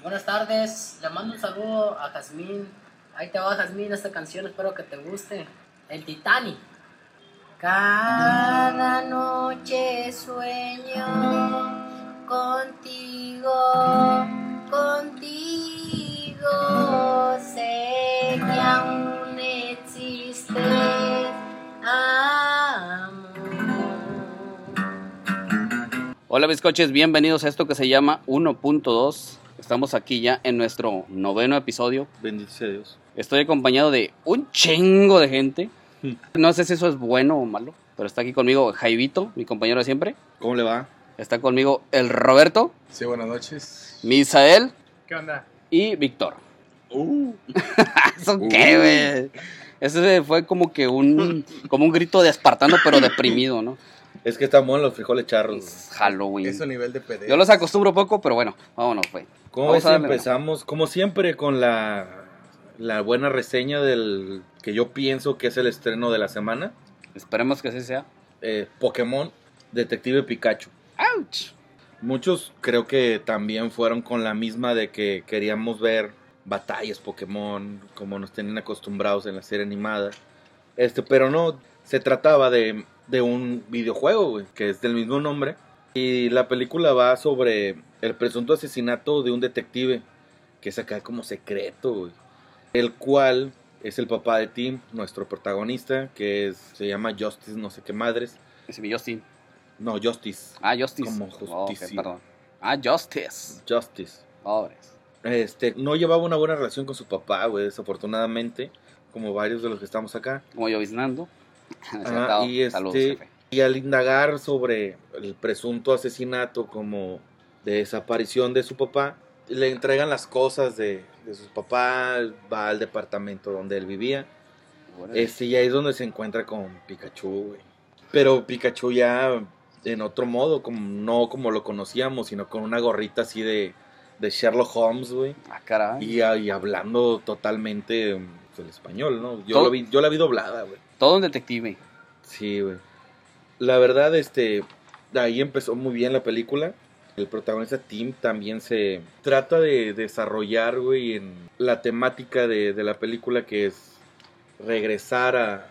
Buenas tardes, le mando un saludo a Jazmín. Ahí te va Jazmín, esta canción espero que te guste. El Titanic. Cada noche sueño contigo, contigo. Sé que aún existes, amor. Hola bizcoches, bienvenidos a esto que se llama 1.2. Estamos aquí ya en nuestro noveno episodio. Bendito sea Dios. Estoy acompañado de un chingo de gente. Hmm. No sé si eso es bueno o malo, pero está aquí conmigo Jaivito, mi compañero de siempre. ¿Cómo le va? Está conmigo el Roberto, Sí, buenas noches. Misael ¿Qué onda? y Víctor. Uh, ¿Eso qué, güey? Ese fue como que un, como un grito de espartano, pero deprimido, ¿no? es que están buenos los frijoles charros. Es Halloween. Eso nivel de PD. Yo los acostumbro poco, pero bueno, vámonos, güey. ¿Cómo Vamos empezamos? Como siempre, con la, la buena reseña del que yo pienso que es el estreno de la semana. Esperemos que así sea. eh, Pokémon Detective Pikachu. ¡Auch! Muchos creo que también fueron con la misma de que queríamos ver batallas Pokémon como nos tenían acostumbrados en la serie animada. Este, pero no, se trataba de, de un videojuego, güey, que es del mismo nombre. Y la película va sobre el presunto asesinato de un detective, que es acá como secreto, güey. El cual es el papá de Tim, nuestro protagonista, que es, se llama Justice, no sé qué madres. Ese mi Justin. No, Justice. Ah, Justice. Como Oh, justicia. perdón. Ah, Justice. Justice. Pobres. Este, no llevaba una buena relación con su papá, güey, desafortunadamente, como varios de los que estamos acá. Como lloviznando. Ah, y Saludos, este, jefe. Y al indagar sobre el presunto asesinato como de desaparición de su papá, le entregan las cosas de, de su papá, va al departamento donde él vivía. Este, y ahí es donde se encuentra con Pikachu, güey. Pero Pikachu ya en otro modo, como, no como lo conocíamos, sino con una gorrita así de, de Sherlock Holmes, güey. Ah, caray. Y, y hablando totalmente pues, el español, ¿no? Yo, lo vi, yo la vi doblada, güey. Todo un detective. Sí, güey. La verdad, este, ahí empezó muy bien la película. El protagonista Tim también se trata de desarrollar, güey, en la temática de, de la película que es regresar a,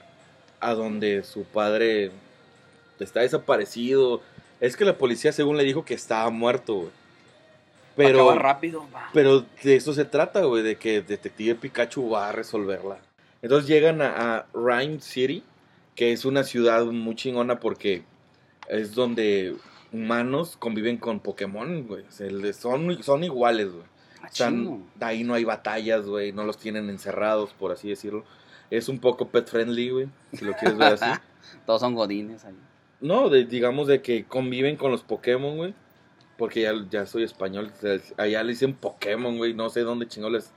a donde su padre está desaparecido. Es que la policía según le dijo que estaba muerto, güey. Pero, Acaba rápido. pero de eso se trata, güey, de que Detective Pikachu va a resolverla. Entonces llegan a, a Rhyme City, que es una ciudad muy chingona porque es donde humanos conviven con Pokémon, güey. O sea, de- son, son iguales, güey. Ah, Están- chingo. ahí no hay batallas, güey. No los tienen encerrados, por así decirlo. Es un poco pet friendly, güey, si lo quieres ver así. Todos son godines ahí. No, de- digamos de que conviven con los Pokémon, güey. Porque ya, ya soy español. o sea, allá le dicen Pokémon, güey. No sé dónde chingón les,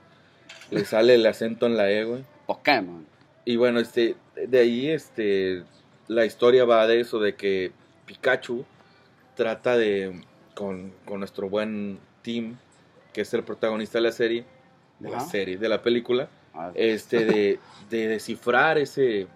les sale el acento en la E, güey. Pokémon. Y bueno, este, de ahí, este, la historia va de eso, de que Pikachu trata de, con, con nuestro buen team, que es el protagonista de la serie, de la serie, de la película, Ah, este, de, de descifrar ese,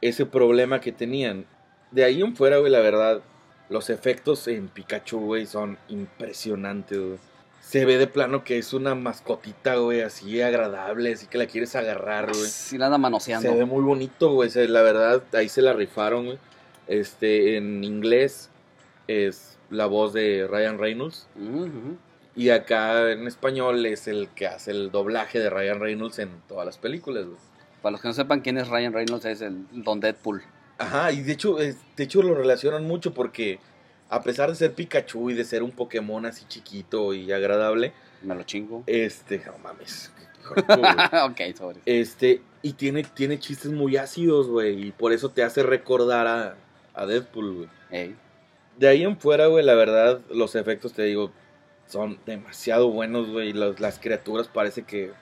ese problema que tenían. De ahí en fuera, güey, la verdad, los efectos en Pikachu, güey, son impresionantes, güey. Se ve de plano que es una mascotita, güey, así agradable, así que la quieres agarrar, güey. Sí la anda manoseando. Se ve muy bonito, güey. La verdad, ahí se la rifaron, güey. Este, en inglés es la voz de Ryan Reynolds. Y acá en español es el que hace el doblaje de Ryan Reynolds en todas las películas, güey. Para los que no sepan quién es Ryan Reynolds, es el Don Deadpool. Ajá, y de hecho, de hecho lo relacionan mucho porque a pesar de ser Pikachu y de ser un Pokémon así chiquito y agradable, Me lo chingo. este, no mames. ok, sobre. Este, y tiene, tiene chistes muy ácidos, güey. Y por eso te hace recordar a, a Deadpool, güey. Ey. De ahí en fuera, güey, la verdad, los efectos, te digo, son demasiado buenos, güey. Los- Las criaturas parece que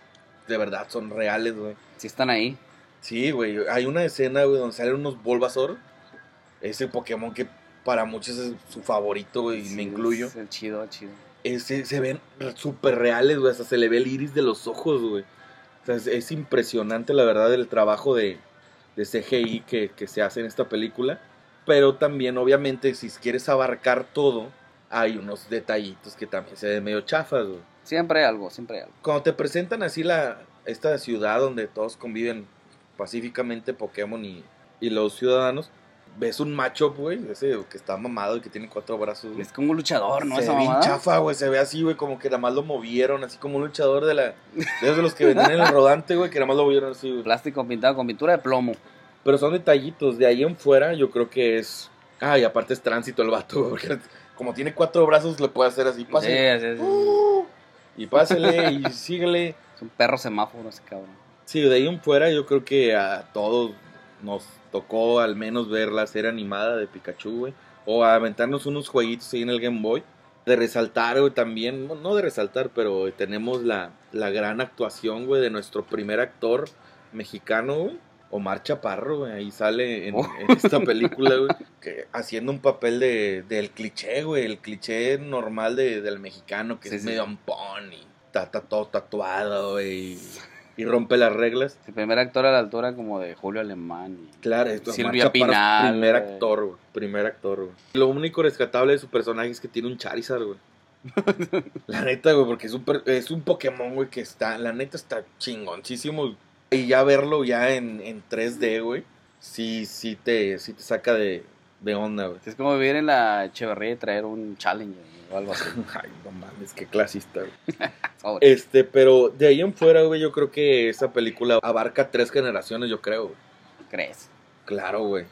de verdad son reales, güey. Sí están ahí. Sí, güey. Hay una escena, güey, donde salen unos Bulbasaur. Ese Pokémon que para muchos es su favorito, y Sí, me incluyo. Es el chido, el chido. Ese, se ven súper reales, güey. Hasta se le ve el iris de los ojos, güey. O sea, es, es impresionante, la verdad, el trabajo de, de CGI que, que se hace en esta película. Pero también, obviamente, si quieres abarcar todo, hay unos detallitos que también se ven medio chafas, güey. Siempre hay algo, siempre hay algo. Cuando te presentan así la esta ciudad donde todos conviven pacíficamente Pokémon y, y los ciudadanos, ves un macho, güey, ese que está mamado y que tiene cuatro brazos. Es como un luchador, ¿no? se Esa ve bien chafa, güey, se ve así, güey, como que nada más lo movieron, así como un luchador de la... De esos de los que vendían en el rodante, güey, que nada más lo movieron así, güey. Plástico pintado con pintura de plomo. Pero son detallitos, de ahí en fuera yo creo que es... Ah, y aparte es tránsito el vato, güey, porque como tiene cuatro brazos le puede hacer así, Sí, pásale. sí, sí. Uh, y pásele y síguele. Es un perro semáforo ese cabrón. Sí, de ahí en fuera yo creo que a todos nos tocó al menos ver la serie animada de Pikachu, güey. O aventarnos unos jueguitos ahí en el Game Boy. De resaltar, güey, también, no- no de resaltar, pero tenemos la, la gran actuación, güey, de nuestro primer actor mexicano, güey. Omar Chaparro, güey, ahí sale en, Oh. en esta película, güey, que haciendo un papel de, del cliché, güey, el cliché normal de- del mexicano, que Sí, es sí. medio ampón y está, tatuado, güey, y, rompe las reglas. El primer actor a la altura como de Julio Alemán. y- Claro, esto, Silvia Pinal, primer actor, güey, primer actor, güey. Lo único rescatable de su personaje es que tiene un Charizard, güey. la neta, güey, porque es un, per- es un Pokémon, güey, que está, la neta está chingoncísimo. Y ya verlo ya en, en 3D, güey, sí, sí te, sí te saca de, de onda, güey. Es como vivir en la Echeverría y traer un Challenger o algo así. Ay, no mames, qué clasista, güey. Este, pero de ahí en fuera, güey, yo creo que esa película abarca tres generaciones, yo creo, güey. ¿Crees? Claro, güey.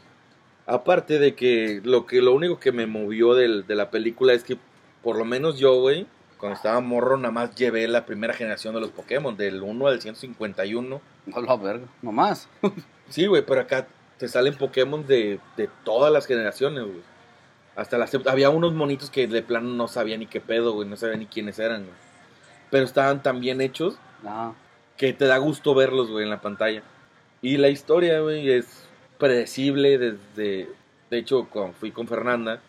Aparte de que lo que lo único que me movió del- de la película es que por lo menos yo, güey, cuando estaba morro nada más llevé la primera generación de los Pokémon, del 1 al 151. No lo verga. Nomás. Sí, güey, pero acá te salen Pokémon de, de todas las generaciones, güey. Hasta las había unos monitos que de plano no sabía ni qué pedo, güey, no sabía ni quiénes eran, güey. Pero estaban tan bien hechos No. que te da gusto verlos, güey, en la pantalla. Y la historia, güey, es predecible desde... De hecho, cuando fui con Fernanda,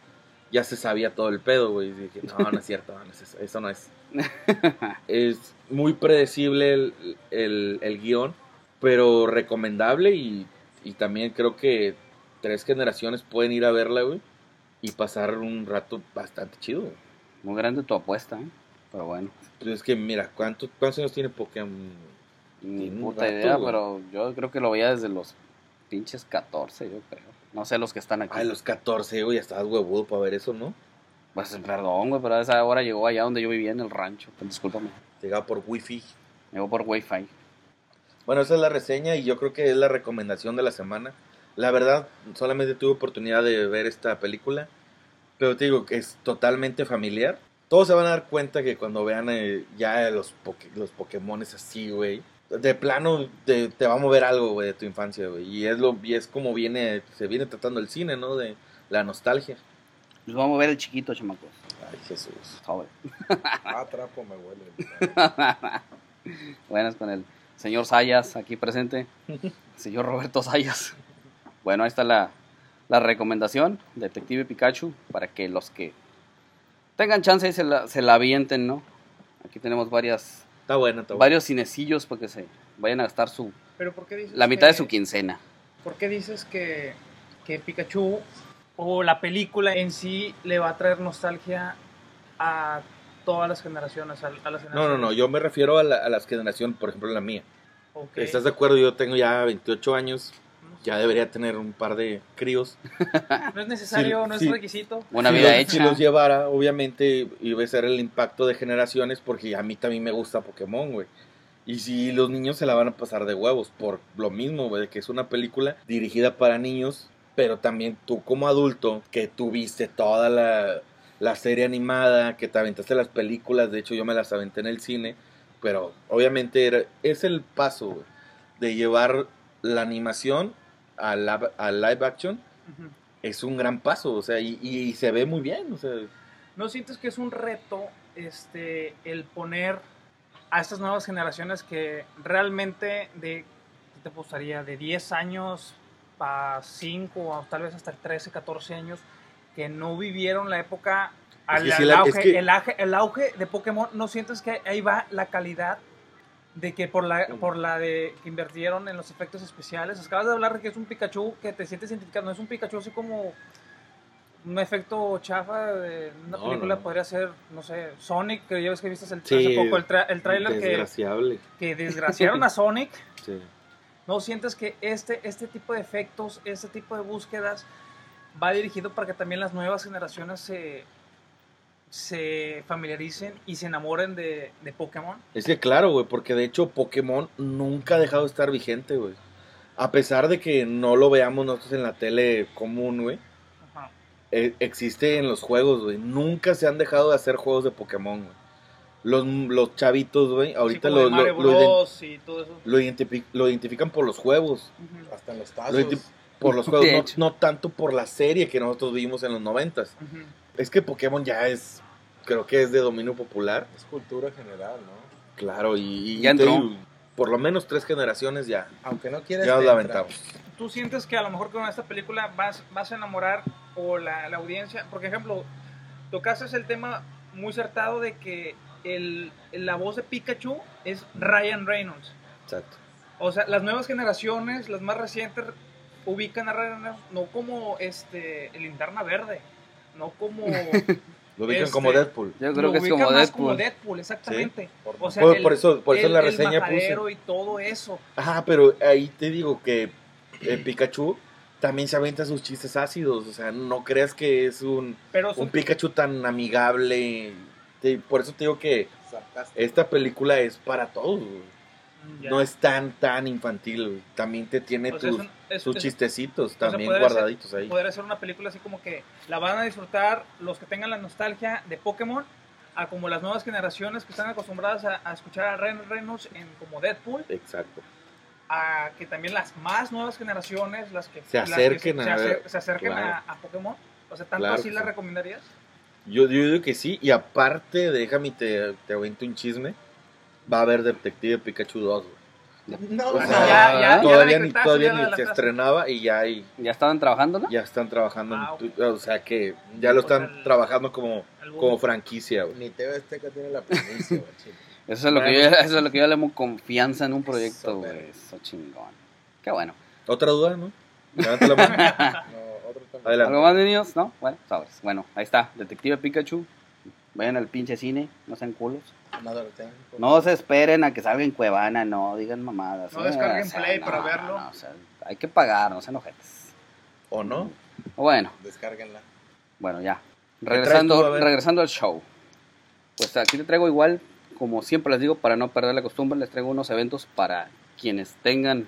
ya se sabía todo el pedo, güey. Y dije, no, no es cierto, no es eso, eso no es. es muy predecible el, el, el guion, pero recomendable y, y también creo que tres generaciones pueden ir a verla, güey, y pasar un rato bastante chido. Muy grande tu apuesta, ¿eh? Pero bueno. Pero es que, mira, ¿cuántos, ¿cuántos años tiene Pokémon? Ni puta rato, idea, güey. pero yo creo que lo veía desde los pinches 14, yo creo. No sé los que están aquí. Ay, los 14, güey, ya estabas huevudo para ver eso, ¿no? Pues perdón, güey, pero a esa hora llegó allá donde yo vivía en el rancho. Pues, discúlpame. Llegaba por wifi. Llegó por Wi-Fi. Bueno, esa es la reseña y yo creo que es la recomendación de la semana. La verdad, solamente tuve oportunidad de ver esta película, pero te digo que es totalmente familiar. Todos se van a dar cuenta que cuando vean eh, ya los, poke- los Pokémones así, güey, de plano te, te va a mover algo, güey, de tu infancia, güey. Y es, lo, y es como viene, se viene tratando el cine, ¿no? De la nostalgia. Nos vamos a ver el chiquito, chamacos. Ay, Jesús. Sobre. Ah, trapo me huele. Buenas con el señor Sayas aquí presente. Señor Roberto Sayas. Bueno, ahí está la, la recomendación, Detective Pikachu, para que los que tengan chance y se la, se la avienten, ¿no? Aquí tenemos varias, Está buena, está varios cinecillos para que se vayan a gastar su, Pero ¿por qué dices la mitad de su quincena. ¿Por qué dices que, que Pikachu o la película en sí le va a traer nostalgia a todas las generaciones? A, a las No, no, generaciones? no, yo me refiero a, la, a las generaciones, por ejemplo, la mía. ¿Estás de acuerdo? Yo tengo ya 28 años, ya debería tener un par de críos. No es necesario, Sí, no es sí. requisito. Una si vida los, hecha. Si los llevara, obviamente iba a ser el impacto de generaciones, porque a mí también me gusta Pokémon, güey. Y si los niños se la van a pasar de huevos, por lo mismo, güey, que es una película dirigida para niños, pero también tú como adulto, que tuviste toda la, la serie animada, que te aventaste las películas, de hecho yo me las aventé en el cine, pero obviamente era, es el paso, güey, de llevar la animación a, la, a live action, Ujú. es un gran paso, o sea, y, y se ve muy bien, o sea, ¿No sientes que es un reto este, el poner a estas nuevas generaciones que realmente de, ¿qué te gustaría? De 10 años para 5 o tal vez hasta 13, 14 años que no vivieron la época al, que al auge, es que- el, auge, el auge de Pokémon, ¿no sientes que ahí va la calidad de que por la, por la de que invirtieron en los efectos especiales? Acabas de hablar de que es un Pikachu que te sientes identificado, no es un Pikachu así como un efecto chafa de una No, película no. podría ser, no sé, Sonic, que ya ves que viste el, Sí, hace poco el, tra- el trailer que, que desgraciaron a Sonic. Sí. ¿No sientes que este, este tipo de efectos, este tipo de búsquedas va dirigido para que también las nuevas generaciones se, se familiaricen y se enamoren de, de Pokémon? Es que claro, güey, porque de hecho Pokémon nunca ha dejado de estar vigente, güey. A pesar de que no lo veamos nosotros en la tele común, güey. Ajá. eh, existe en los juegos, güey. Nunca se han dejado de hacer juegos de Pokémon, güey. Los, los chavitos, güey, ahorita lo, lo, lo ident- identifican por los juegos. Ujú, Hasta en los Lo tazos. por los juegos, no, no tanto por la serie que nosotros vimos en los noventas. ujú. Es que Pokémon ya es, creo que es de dominio popular. Es cultura general, ¿no? Claro, y, y Ya entró. por lo menos tres generaciones ya, Aunque no quieras. ya nos te la entra. aventamos. ¿Tú sientes que a lo mejor con esta película vas, vas a enamorar o la, la audiencia? Por ejemplo, tocaste el tema muy acertado de que el, la voz de Pikachu es Ryan Reynolds. Exacto. O sea, las nuevas generaciones, las más recientes, ubican a Ryan Reynolds no como este, el linterna verde, no como... Lo ubican Este, como Deadpool. Yo creo lo que es ubican como más Deadpool. como Deadpool, exactamente. Por- O sea, Por, el- por eso, por eso la el- el reseña puse. y todo eso. Ajá, pero ahí te digo que eh, Pikachu también se avienta sus chistes ácidos. O sea, no creas que es un, Pero un Pikachu tan amigable. Te- por eso te digo que sarcástico. esta película es para todos. Ya. No es tan, tan infantil. güey. También te tiene O sea, tus, es un- es- sus es- chistecitos también ser- guardaditos ahí. podría ser una película así como que la van a disfrutar los que tengan la nostalgia de Pokémon, a como las nuevas generaciones que están acostumbradas a, a escuchar a Ryan Reynolds en como Deadpool, Exacto. a que también las más nuevas generaciones, las que Se las que acerquen se, a se ver, acer- se acerquen claro. a, a Pokémon. O sea, tanto Claro así la recomendarías. Yo, yo digo que sí. Y aparte, déjame te, te aviento un chisme. Va a haber Detective Pikachu 2. güey. No, O sea, ya, ya, todavía ni, todavía ni se estrenaba y ya hay, ¿Ya estaban trabajando, no? ya están trabajando, en Ah, tu- o sea que ya lo están el- trabajando como, como franquicia, güey. Ni TV Azteca tiene la primicia, güey. Eso es lo que yo, eso es lo que yo le llamo confianza en un proyecto, Eso, güey. Eso chingón. Qué bueno. ¿Otra duda, no? Levanta la mano. No, otro también. Adelante. ¿Algo más de niños? ¿No? Bueno, sabes. Bueno, ahí está. Detective Pikachu. Vayan al pinche cine. No sean culos. No se esperen a que salga en Cuevana. No digan mamadas. No eh, descarguen o sea, Play no, para no, verlo. no, o sea, hay que pagar, no sean ojetes. ¿O no? Bueno, Descárguenla. bueno, ya. Regresando, regresando al show. Pues aquí te traigo igual, como siempre les digo, para no perder la costumbre, les traigo unos eventos para quienes tengan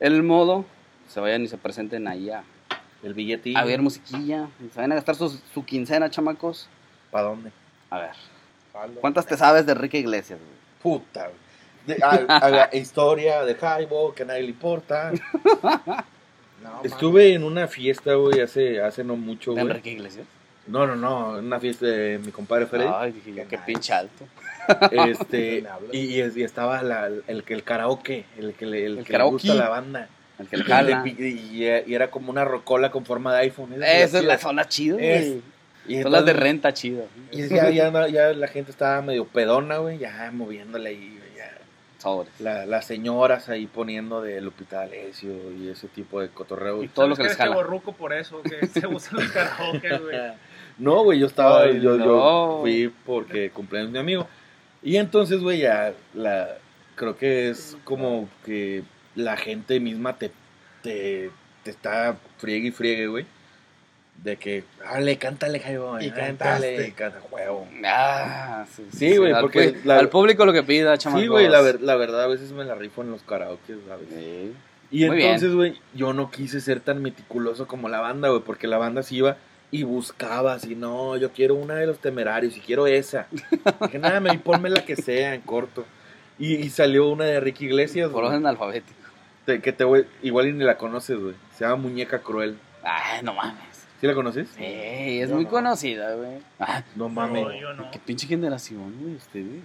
el modo, se vayan y se presenten ahí a, El billetín. a ver musiquilla. Se vayan a gastar sus- su quincena, chamacos. ¿Para dónde? A ver. ¿cuántas te sabes de Enrique Iglesias? güey? Puta, güey. De- a- a la historia de Jaibo, que a nadie le importa. No, Estuve en una fiesta, güey, hace, hace no mucho, ¿De güey. Enrique Iglesias? No, no, no, en una fiesta de mi compadre Freddy. Ay, dije yo, Qué pinche alto. Este, y, y es- y estaba la- el, que el karaoke, el que le, el El que le karaoke. gusta la banda. El que le jala. y- y era como una rocola con forma de iPhone. Esa es la zona güey. Y Son las de renta chido. Y ya, ya, ya la gente estaba medio pedona, güey, ya moviéndole ahí, güey, ya. Sobres. La- las señoras ahí poniendo de Lupita D'Alessio y ese tipo de cotorreo. Y todo lo que les ¿Sabes jala. por eso, que se gustan los karaoke, güey. No, güey, yo estaba, Ay, yo, no. yo fui porque cumpleaños de mi amigo. Y entonces, güey, ya la, creo que es como que la gente misma te, te, te está friegue y friegue, güey. De que, dale, cántale, Jaibo, Y cántale, canta, huevo. Ah, sí, Sí, güey, al porque pu- la- al público lo que pida, chamacos. Sí, güey, la, ver- la verdad, a veces me la rifo en los karaoke, ¿sabes? Sí. Y Muy entonces, güey, yo no quise ser tan meticuloso como la banda, güey, porque la banda se iba y buscaba así, no, yo quiero una de los temerarios y quiero esa. Dije, nada, me ponme la que sea en corto. Y, y salió una de Ricky Iglesias, Por orden alfabético. te- que te voy, igual y ni la conoces, güey. Se llama Muñeca Cruel. Ay, no mames. ¿Sí la conoces? Sí, es Yo muy no. conocida, güey. Ah, No mames. No, yo no. qué pinche generación, güey, ustedes.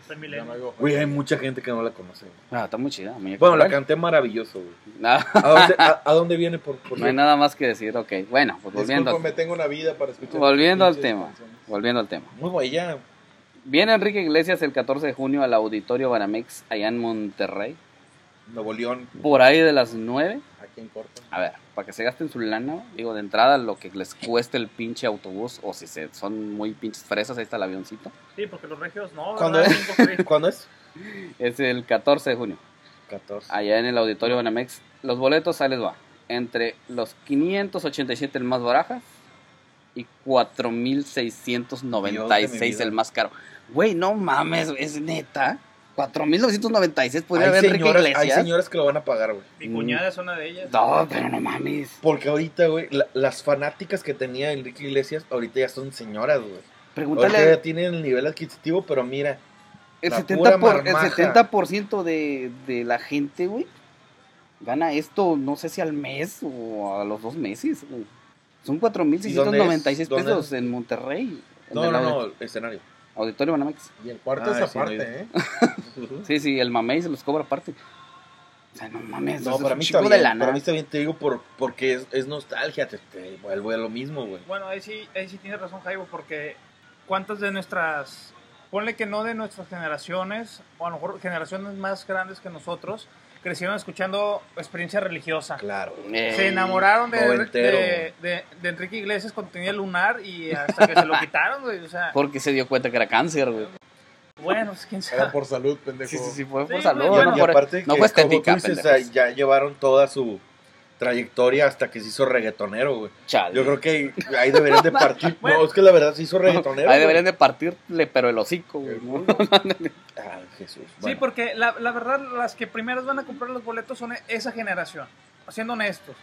Güey, hay mucha gente que no la conoce. güey. Ah, está muy chida. Bueno, la canté maravilloso, güey. No, ¿A dónde, a, a dónde viene por, por no hay nada más que decir, ok. Bueno, pues volviendo, Discúlpame, tengo una vida para escuchar. volviendo al tema. canciones. Volviendo al tema. Muy ya. Viene Enrique Iglesias el 14 de junio al Auditorio Banamex allá en Monterrey. Nuevo León. Por ahí de las 9. Aquí en corto. A ver, para que se gasten su lana, digo, de entrada lo que les cueste el pinche autobús, o si se, son muy pinches fresas, ahí está el avioncito. Sí, porque los regios no. ¿Cuándo ¿verdad? es? ¿Cuándo es? Es el 14 de junio. 14. allá en el auditorio Banamex. Los boletos, ahí les va. Entre los 587 el más barajas y 4696 el más caro. Güey, no mames, es neta. 4996 podría Hay haber Enrique señoras, hay Iglesias. señoras que lo van a pagar, güey. Mi cuñada es una de ellas. No, pero no mames. Porque ahorita, güey, la- las fanáticas que tenía Enrique Iglesias, ahorita ya son señoras, güey. Ahorita Pregúntale. ya tienen el nivel adquisitivo, pero mira, El la 70%, pura por, el marmaja. 70 de, de la gente, güey, gana esto, no sé si al mes o a los dos meses. güey. Son ¿Y dónde 4.696 es? ¿Dónde pesos es? en Monterrey. en no, no, no, escenario. Auditorio Banamex. Y el cuarto Ah, es sí, aparte, ¿eh? Sí, sí, el mamey se los cobra aparte. O sea, no mames, No, para es mí un chico bien, de lana. para mí está bien, te digo, por, porque es, es nostalgia, te, te vuelvo a lo mismo, güey. Bueno, ahí sí, ahí sí tienes razón, Jaibo, porque ¿cuántas de nuestras, ponle que no de nuestras generaciones, o a lo mejor generaciones más grandes que nosotros, crecieron escuchando experiencia religiosa? Claro. Eh, Se enamoraron de, de, de- de Enrique Iglesias cuando tenía lunar y hasta que se lo quitaron, güey. O sea, Porque se dio cuenta que era cáncer, güey. bueno, pues, quién Era sabe. por salud, pendejo. Sí, sí, sí, fue por Sí, salud. bueno, no, y por- aparte no que, fue estética, dices, pendejos. ya llevaron toda su trayectoria hasta que se hizo reggaetonero, güey. Chale. Yo creo que ahí deberían de partir. Bueno. no, es que la verdad se hizo reggaetonero. Ahí güey. deberían de partirle, pero el hocico, güey. ¿no? Ah, Jesús. Sí, porque la, la verdad, las que primeros van a comprar los boletos son esa generación, siendo honestos.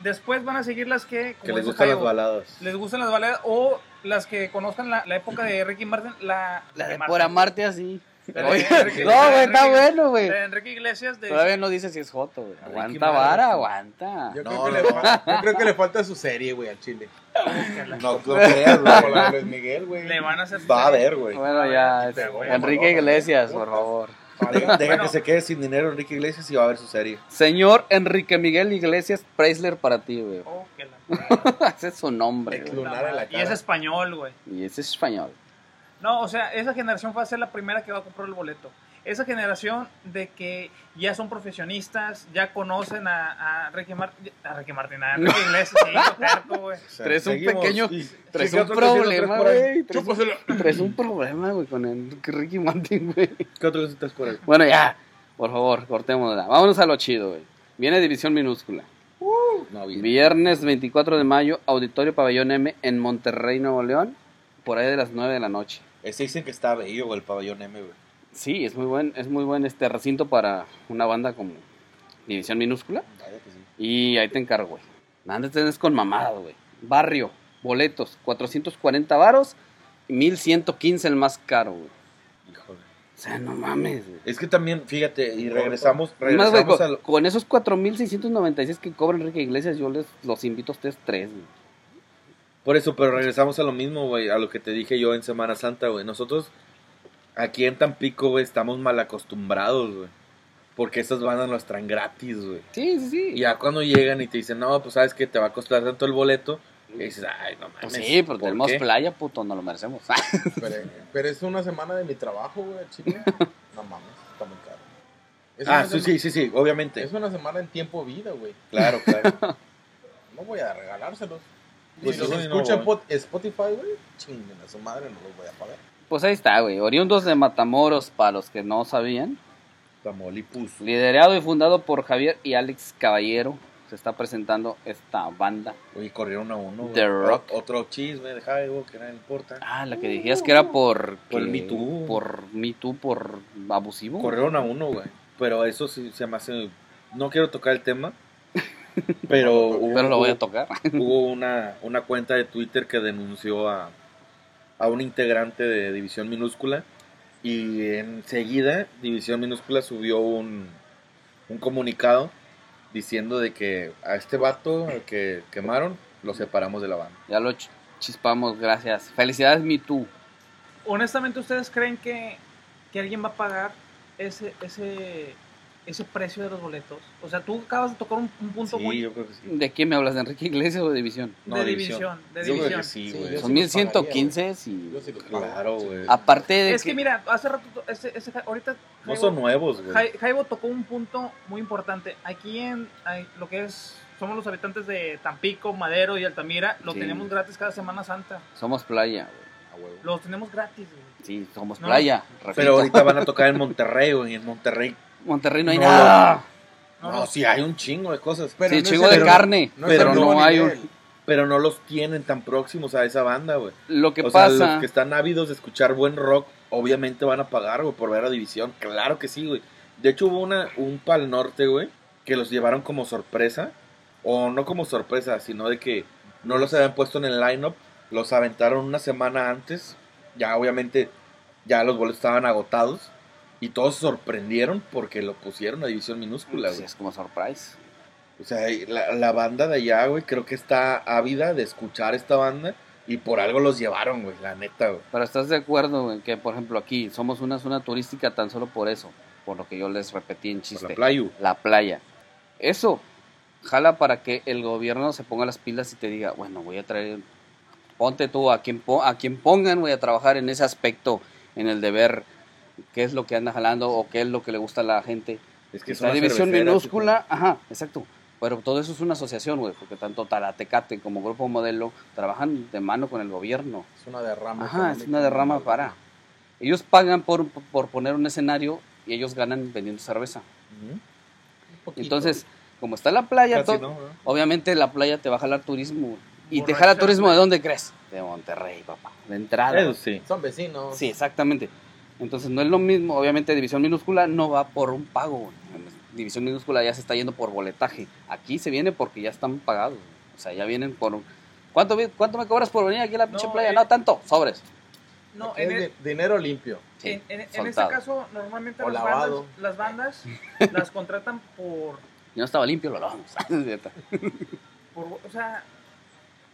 Después van a seguir las que, como que les gustan las baladas. les gustan las baladas o las que conozcan la, la época de Ricky Martin, la, La de Martin. por amarte así. No, güey, está bueno, güey. Enrique Iglesias de Todavía no dice si es joto, güey. Aguanta vara, aguanta. Yo, No, creo que no, le no. fa- yo creo que le falta su serie, güey, al chile. No, no creas, güey. la de Luis Miguel, güey. le van a hacer Va a haber, güey. Bueno, ya. es- Enrique Iglesias, por favor. Deja, deja Bueno. que se quede sin dinero Enrique Iglesias y va a ver su serie. Señor Enrique Miguel Iglesias Preisler para ti, güey. Oh, que la- Ese es su nombre, güey. la y es español, güey. Y es español. No, o sea, esa generación va a ser la primera que va a comprar el boleto. Esa generación de que ya son profesionistas, ya conocen a, a Ricky Martin, a Ricky Martin, a Enrique Iglesias, sí, hijo terco, güey. O sea, Traes un seguimos. pequeño- Y- Traes ¿qué un problema, güey. Traes, un problema, güey, con el Ricky Martin, güey. ¿Qué otro por ahí? Bueno, ya. Por favor, cortémosla. Vámonos a lo chido, güey. Viene División Minúscula. No, bien. Viernes 24 de mayo, Auditorio Pabellón M en Monterrey, Nuevo León. Por ahí de las 9 de la noche. Ese dicen que está bello, el pabellón M, güey. Sí, es muy buen, es muy buen este recinto para una banda como División Minúscula. Vaya que sí. Y ahí te encargo, güey. Nada, tenés con mamada, güey. Barrio, boletos, 440 varos y 1115 el más caro, güey. Híjole. O sea, no mames, güey. Es que también, fíjate, y regresamos, Es más, güey, regresamos con, a lo- con esos 4696 que cobra Enrique Iglesias, yo les los invito a ustedes tres, güey. Por eso, pero regresamos a lo mismo, güey, a lo que te dije yo en Semana Santa, güey. Nosotros aquí en Tampico, güey, estamos mal acostumbrados, güey. Porque esas bandas nos traen gratis, güey. Sí, sí, sí. Y ya cuando llegan y te dicen, no, pues sabes que te va a costar tanto el boleto, y dices, ay, no mames. Pues sí, pero ¿por tenemos qué? playa, puto, no lo merecemos. Pero, pero es una semana de mi trabajo, güey, al chile. No mames, está muy caro. Es Ah, sí, sí, sí, sí, obviamente. Es una semana en tiempo vida, güey. Claro, claro. No voy a regalárselos. Pues si no, pot- Spotify, güey, chinguen a su madre, no los voy a pagar. Pues ahí está, güey. Oriundos de Matamoros, para los que no sabían. Tamolipus. Liderado y fundado por Javier y Alex Caballero. Se está presentando esta banda. Oye, corrieron a uno, güey. The Rock. Otro chisme de Jaibo, que no importa. Ah, la que dijiste que era por... Por el Me Too. Por Me Too, por abusivo. Corrieron a uno, güey. Pero eso sí se me hace... No quiero tocar el tema. Pero hubo, Pero lo voy a tocar. hubo una, una cuenta de Twitter que denunció a, a un integrante de División Minúscula. Y enseguida División Minúscula subió un, un comunicado diciendo de que a este vato que quemaron lo separamos de la banda. Ya lo ch- chispamos, gracias. Felicidades, Me Too. Honestamente, ¿ustedes creen que, que alguien va a pagar ese, ese ese precio de los boletos? O sea, tú acabas de tocar un, un punto Sí, muy yo creo que sí. ¿De quién me hablas? ¿De Enrique Iglesias o de División? No, de división. división, de Yo creo división. que sí, Sí, güey. yo Son sí los 1115 y... Yo sí pago. Claro, güey. Aparte de Es que mira, hace rato, ese, ese- ahorita No Jaibo- son nuevos, güey. Jai- Jaibo tocó un punto muy importante. Aquí en lo que es, somos los habitantes de Tampico, Madero y Altamira, lo Sí. tenemos gratis cada Semana Santa. Somos playa, güey. A huevo. Los tenemos gratis, güey. Sí, somos No. playa. repito. Pero ahorita van a tocar en Monterrey, güey. y En Monterrey. Monterrey no hay No. nada. No, No, sí, hay un chingo de cosas. Pero sí, no chingo de carne, pero no hay un... Pero no los tienen tan próximos a esa banda, güey. Lo que o sea, pasa... los que están ávidos de escuchar buen rock, obviamente van a pagar, güey, por ver a División. Claro que sí, güey. De hecho, hubo una, un Pal Norte, güey, que los llevaron como sorpresa. O no como sorpresa, sino de que no los habían puesto en el lineup. Los aventaron una semana antes. Ya, obviamente, ya los boletos estaban agotados. Y todos se sorprendieron porque lo pusieron a División Minúscula, Sí, güey. es como surprise. O sea, la, la banda de allá, güey, creo que está ávida de escuchar esta banda. Y por algo los llevaron, güey, la neta, güey. Pero estás de acuerdo en que, por ejemplo, aquí somos una zona turística tan solo por eso, por lo que yo les repetí en Por chiste. la playu. la playa. Eso jala para que el gobierno se ponga las pilas y te diga, bueno, voy a traer, ponte tú a quien, po- a quien pongan, voy a trabajar en ese aspecto, en el de ver qué es lo que anda jalando o qué es lo que le gusta a la gente. Es que es la una división minúscula, ajá, exacto. Pero todo eso es una asociación, güey, porque tanto Talatecate como Grupo Modelo trabajan de mano con el gobierno. Es una derrama. Ajá, es una derrama para. Ellos pagan por, por poner un escenario y ellos ganan vendiendo cerveza. Poquito. Entonces, como está la playa, obviamente la playa te va a jalar turismo. ¿Y te jala turismo de dónde crees? De Monterrey, papá. De entrada. Eso sí. Son vecinos. Sí, exactamente. Entonces no es lo mismo. Obviamente división minúscula no va por un pago. División minúscula ya se está yendo por boletaje. Aquí se viene porque ya están pagados. O sea, ya vienen por... un- ¿Cuánto, ¿Cuánto me cobras por venir aquí a la pinche No, playa? eh. No, tanto. Sobres. No, en, el- di- dinero limpio. Sí, en, en- en este caso, normalmente las bandas, las bandas las contratan por, Yo no estaba limpio, lo lavamos. Por o sea,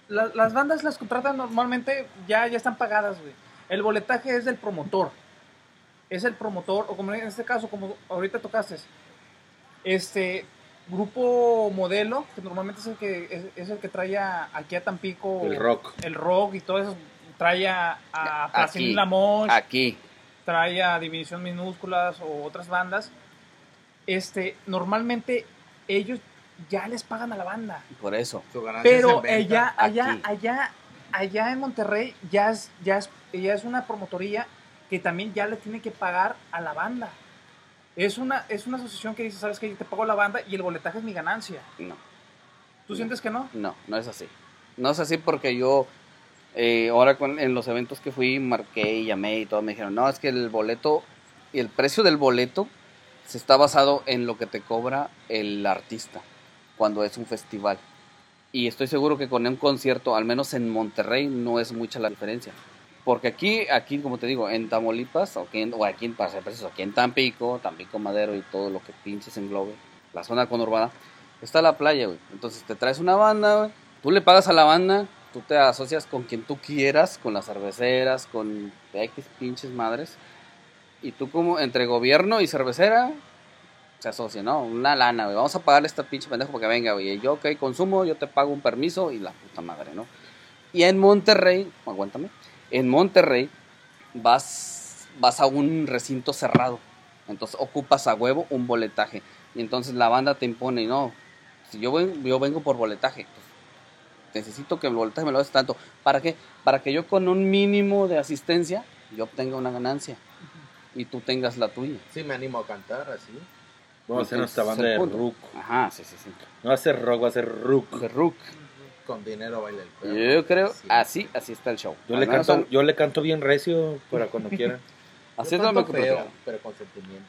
la- las bandas las contratan normalmente, ya, ya están pagadas, güey. El boletaje es del promotor. Es el promotor, o como en este caso, como ahorita tocaste, este grupo modelo, que normalmente es el que, es, es el que trae a- aquí a Tampico El rock. el rock y todo eso, trae a, a Aquí. Placín Lamosh, Aquí. trae a División Minúsculas o otras bandas, este, normalmente ellos ya les pagan a la banda. Por eso. Pero allá, allá, allá, allá en Monterrey ya es, ya es, ya es una promotoría que también ya le tiene que pagar a la banda. Es una, es una asociación que dice, sabes que yo te pago la banda y el boletaje es mi ganancia. No. ¿Tú sientes que no? No, no es así. No es así porque yo, eh, ahora con, en los eventos que fui, marqué y llamé y todo, me dijeron, no, es que el boleto, y el precio del boleto se está basado en lo que te cobra el artista cuando es un festival. Y estoy seguro que con un concierto, al menos en Monterrey, no es mucha la diferencia. Porque aquí, aquí como te digo, en Tamaulipas, o aquí en, o aquí preciso, aquí en Tampico, Tampico Madero y todo lo que pinches englobe, la zona conurbada, está la playa, güey. Entonces te traes una banda, güey. Tú le pagas a la banda, tú te asocias con quien tú quieras, con las cerveceras, con X pinches madres. Y tú como entre gobierno y cervecera se asocian, ¿no? Una lana, güey. Vamos a pagarle a esta pinche pendejo para que venga, güey. Y yo, ok, consumo, yo te pago un permiso y la puta madre, ¿no? Y en Monterrey, aguántame, en Monterrey vas, vas a un recinto cerrado. Entonces ocupas a huevo un boletaje. Y entonces la banda te impone, no, si yo, ven- yo vengo por boletaje, pues, necesito que el boletaje me lo des tanto. ¿Para qué? Para que yo con un mínimo de asistencia, yo obtenga una ganancia. Y tú tengas la tuya. Sí, me animo a cantar así. Vamos a hacer nuestra es banda de punto. rook. Ajá, sí, sí, sí. No va a ser rock, va a ser rook. De Rook. Con dinero baila el perro. Yo creo, Sí. así, así está el show. Yo Al le, canto, yo le canto bien recio para cuando quieran. Así Yo es lo que feo, platicaron. pero con sentimiento.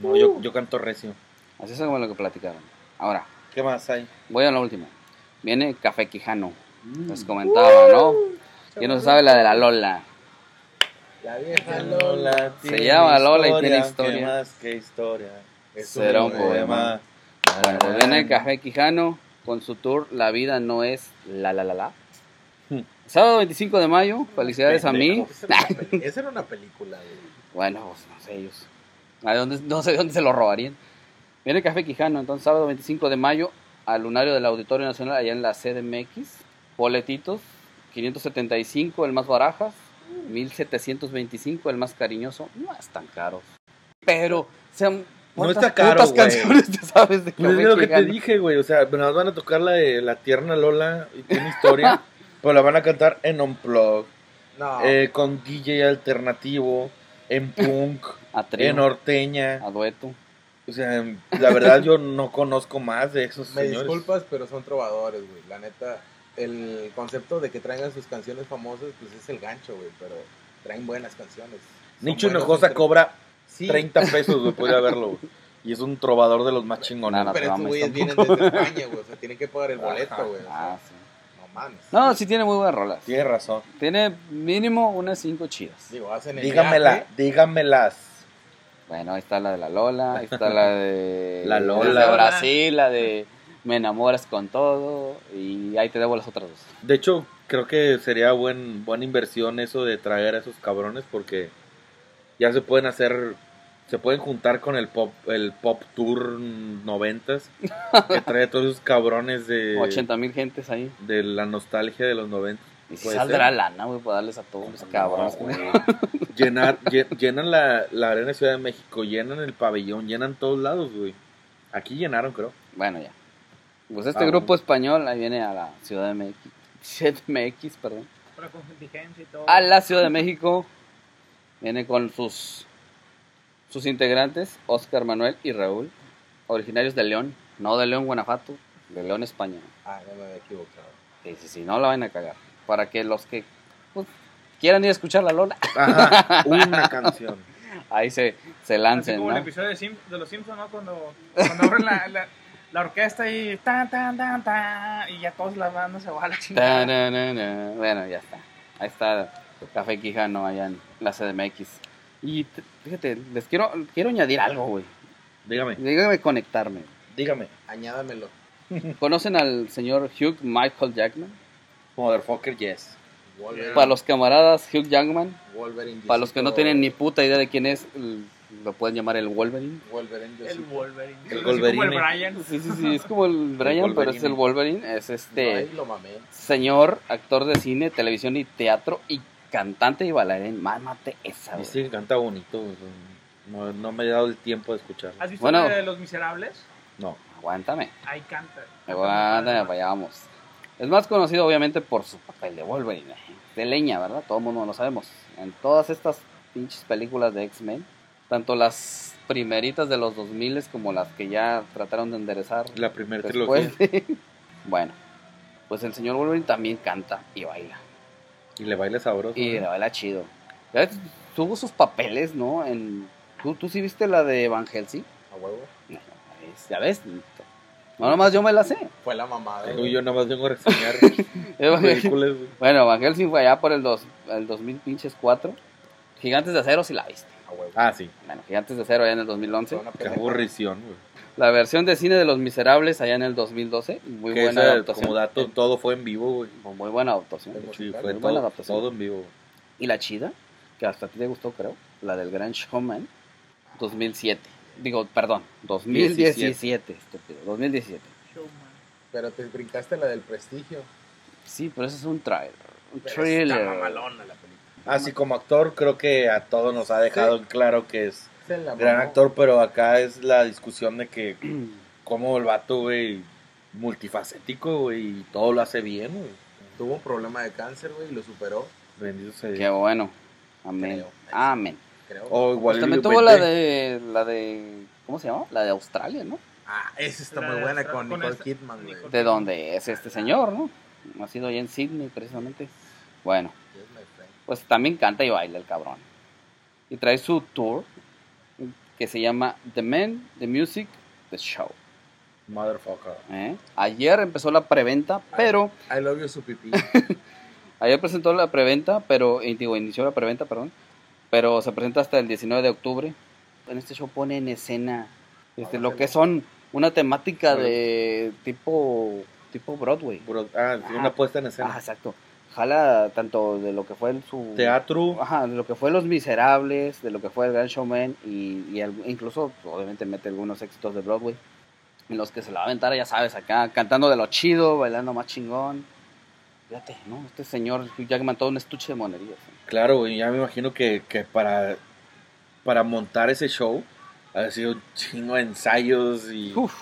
No, yo, yo canto recio. Así es como lo que platicaron. Ahora, ¿Qué más hay? voy a la última. Viene Café Quijano. Les comentaba, ¿no? ¿Quién no sabe la de la Lola? La vieja Lola. Se llama Lola y tiene ¿Qué historia. más que historia? Es Será un poema. Bueno, pues viene el Café Quijano con su tour La vida no es la la la la. Hmm. Sábado 25 de mayo, felicidades a mí. Esa era una película, güey. Bueno, pues no sé ellos. ¿A dónde, no sé de dónde se lo robarían. Viene Café Quijano, entonces sábado 25 de mayo al lunario del Auditorio Nacional allá en la CDMX. Boletitos, 575 el más barajas, 1725 el más cariñoso. No están caros. Pero, sean No está caro, ¿Cuántas güey. canciones te sabes de Pues es lo que te dije, güey. O sea, nada más van a tocar la de la tierna Lola y tiene historia. pero la van a cantar en Unplug, No, eh, con DJ alternativo, en punk, A trío, en norteña. a dueto. O sea, la verdad yo no conozco más de esos me señores. disculpas, pero son trovadores, güey. La neta, el concepto de que traigan sus canciones famosas, pues es el gancho, güey. Pero traen buenas canciones. Nicho Hinojosa cobra Sí, 30 pesos, güey, podría verlo, güey. Y es un trovador de los más chingones. No, no, pero estos mames, güeyes vienen desde España, güey. O sea, tienen que pagar el boleto, güey. Ah, sí. No mames. No, sí tiene muy buenas rolas. Tiene razón. Tiene mínimo unas cinco chidas. Digo, hacen el Dígamela, viaje. dígamelas. Bueno, ahí está la de la Lola, ahí está la de La Lola. la de Brasil, la de Me enamoras con todo y ahí te debo las otras dos. De hecho, creo que sería buen, buena inversión eso de traer a esos cabrones porque ya se pueden hacer, se pueden juntar con el pop, el pop tour noventas que trae a todos esos cabrones de, 80 mil gentes ahí. de la nostalgia de los noventas. Y si saldrá ser. lana, güey, para darles a todos los cabrones. No. Llenar, lle- llenan la, la arena de Ciudad de México, llenan el pabellón, llenan todos lados, güey. Aquí llenaron, creo. Bueno, ya. Pues este Ah, grupo bueno. español ahí viene a la Ciudad de México. CDMX, perdón. Pero con contingencia y todo. A la Ciudad de México viene con sus sus integrantes, Oscar Manuel y Raúl, originarios de León, no de León, Guanajuato, de León, España. Ah, no me había equivocado. Sí, sí, sí, no la van a cagar. Para que los que pues, quieran ir a escuchar la Lola, Ajá, una canción. ahí se, se Así lancen, como ¿no? el episodio de, Sim- de los Simpsons, ¿no? Cuando, cuando abren la, la, la orquesta y tan, tan, tan, tan, y ya todos la banda se va a la chingada. Bueno, ya está. Ahí está Café Quijano allá en la CDMX. Y fíjate, les quiero, quiero añadir algo, güey. Dígame, Dígame conectarme. dígame. Añádamelo. ¿Conocen al señor Hugh Michael Jackman? Motherfucker, yes. Wolverine, Para los camaradas Hugh Jackman, Wolverine para los que no tienen ni puta idea de quién es, lo pueden llamar el Wolverine. Wolverine El. Wolverine. El Así como el. Brian. Sí, sí, sí, es como el Brian, pero es el Wolverine. Es No, este mamé. señor actor de cine, televisión y teatro y cantante y bailarín. Mámate esa, güey. sí, canta bonito. güey. No, no me he dado el tiempo de escucharlo. ¿Has visto Bueno. la de Los Miserables? No. Aguántame. Ahí canta. Aguántame, vayamos. Es más conocido obviamente por su papel de Wolverine. eh, De leña, ¿verdad? Todo el mundo lo sabemos. En todas estas pinches películas de X-Men, tanto las primeritas de los 2000 como las que ya trataron de enderezar La primera trilogía. después. bueno, pues el señor Wolverine también canta y baila. Y le baila sabroso. Y ¿no? le baila chido. Tuvo sus papeles, ¿no? En, ¿tú, ¿Tú sí viste la de Van Helsing? A huevo. No, Ya ves. No, nomás yo me la sé. Fue la mamada. Tú güey. y yo nada más vengo a reseñar películas. güey. Bueno, Van Helsing fue allá por el, dos, el 2000 pinches 4. Gigantes de Acero sí la viste. A huevo. Ah, sí. Bueno, Gigantes de Acero allá en el 2011. Fue una Qué aburrición, güey. La versión de cine de Los Miserables allá en el 2012. Muy Que buena esa, adaptación. como dato, todo fue en vivo, güey. Muy buena adaptación. Sí, musical. fue Muy buena todo, adaptación. todo en vivo. güey. Y la chida, que hasta a ti te gustó, creo. La del Gran Showman. 2007. Digo, perdón. 2017. Estúpido. 2017. Showman. Pero te brincaste la del prestigio. Sí, pero eso es un trailer. Un Pero thriller. Está mamalona la película. Así como actor, creo que a todos nos ha dejado claro que es gran actor, pero acá es la discusión de que como el vato, güey, multifacético, güey, y todo lo hace bien, güey. Tuvo un problema de cáncer, güey, y lo superó. Bendito sea Qué Dios. bueno. Amén. Creo. Amén. Creo. O Pues igual también lo tuvo la de, la de. ¿Cómo se llama? La de Australia, ¿no? Ah, esa está La muy buena con con Nicole esta- Kidman, güey. De donde es este señor, ¿no? Nacido allá en Sydney, precisamente. Bueno, pues también canta y baila el cabrón. Y trae su tour que se llama The Man, The Music, The Show. Motherfucker. ¿eh? Ayer empezó la preventa, pero I love you, su pipí. ayer presentó la preventa, pero digo, inició la preventa, perdón, pero se presenta hasta el 19 de octubre. En este show pone en escena este, lo que son una temática de tipo tipo Broadway. Bro- ah, sí, una puesta en escena. Ah, exacto. Jala tanto de lo que fue en su Teatro. Ajá, de lo que fue Los Miserables, de lo que fue El Gran Showman y, y al- incluso obviamente mete algunos éxitos de Broadway en los que se la va a aventar, ya sabes, acá cantando de lo chido, bailando más chingón. Fíjate, ¿no? Este señor Jackman todo un estuche de monerías. ¿eh? Claro, güey, ya me imagino que, que para, para montar ese show ha sido chingo de ensayos y Uf,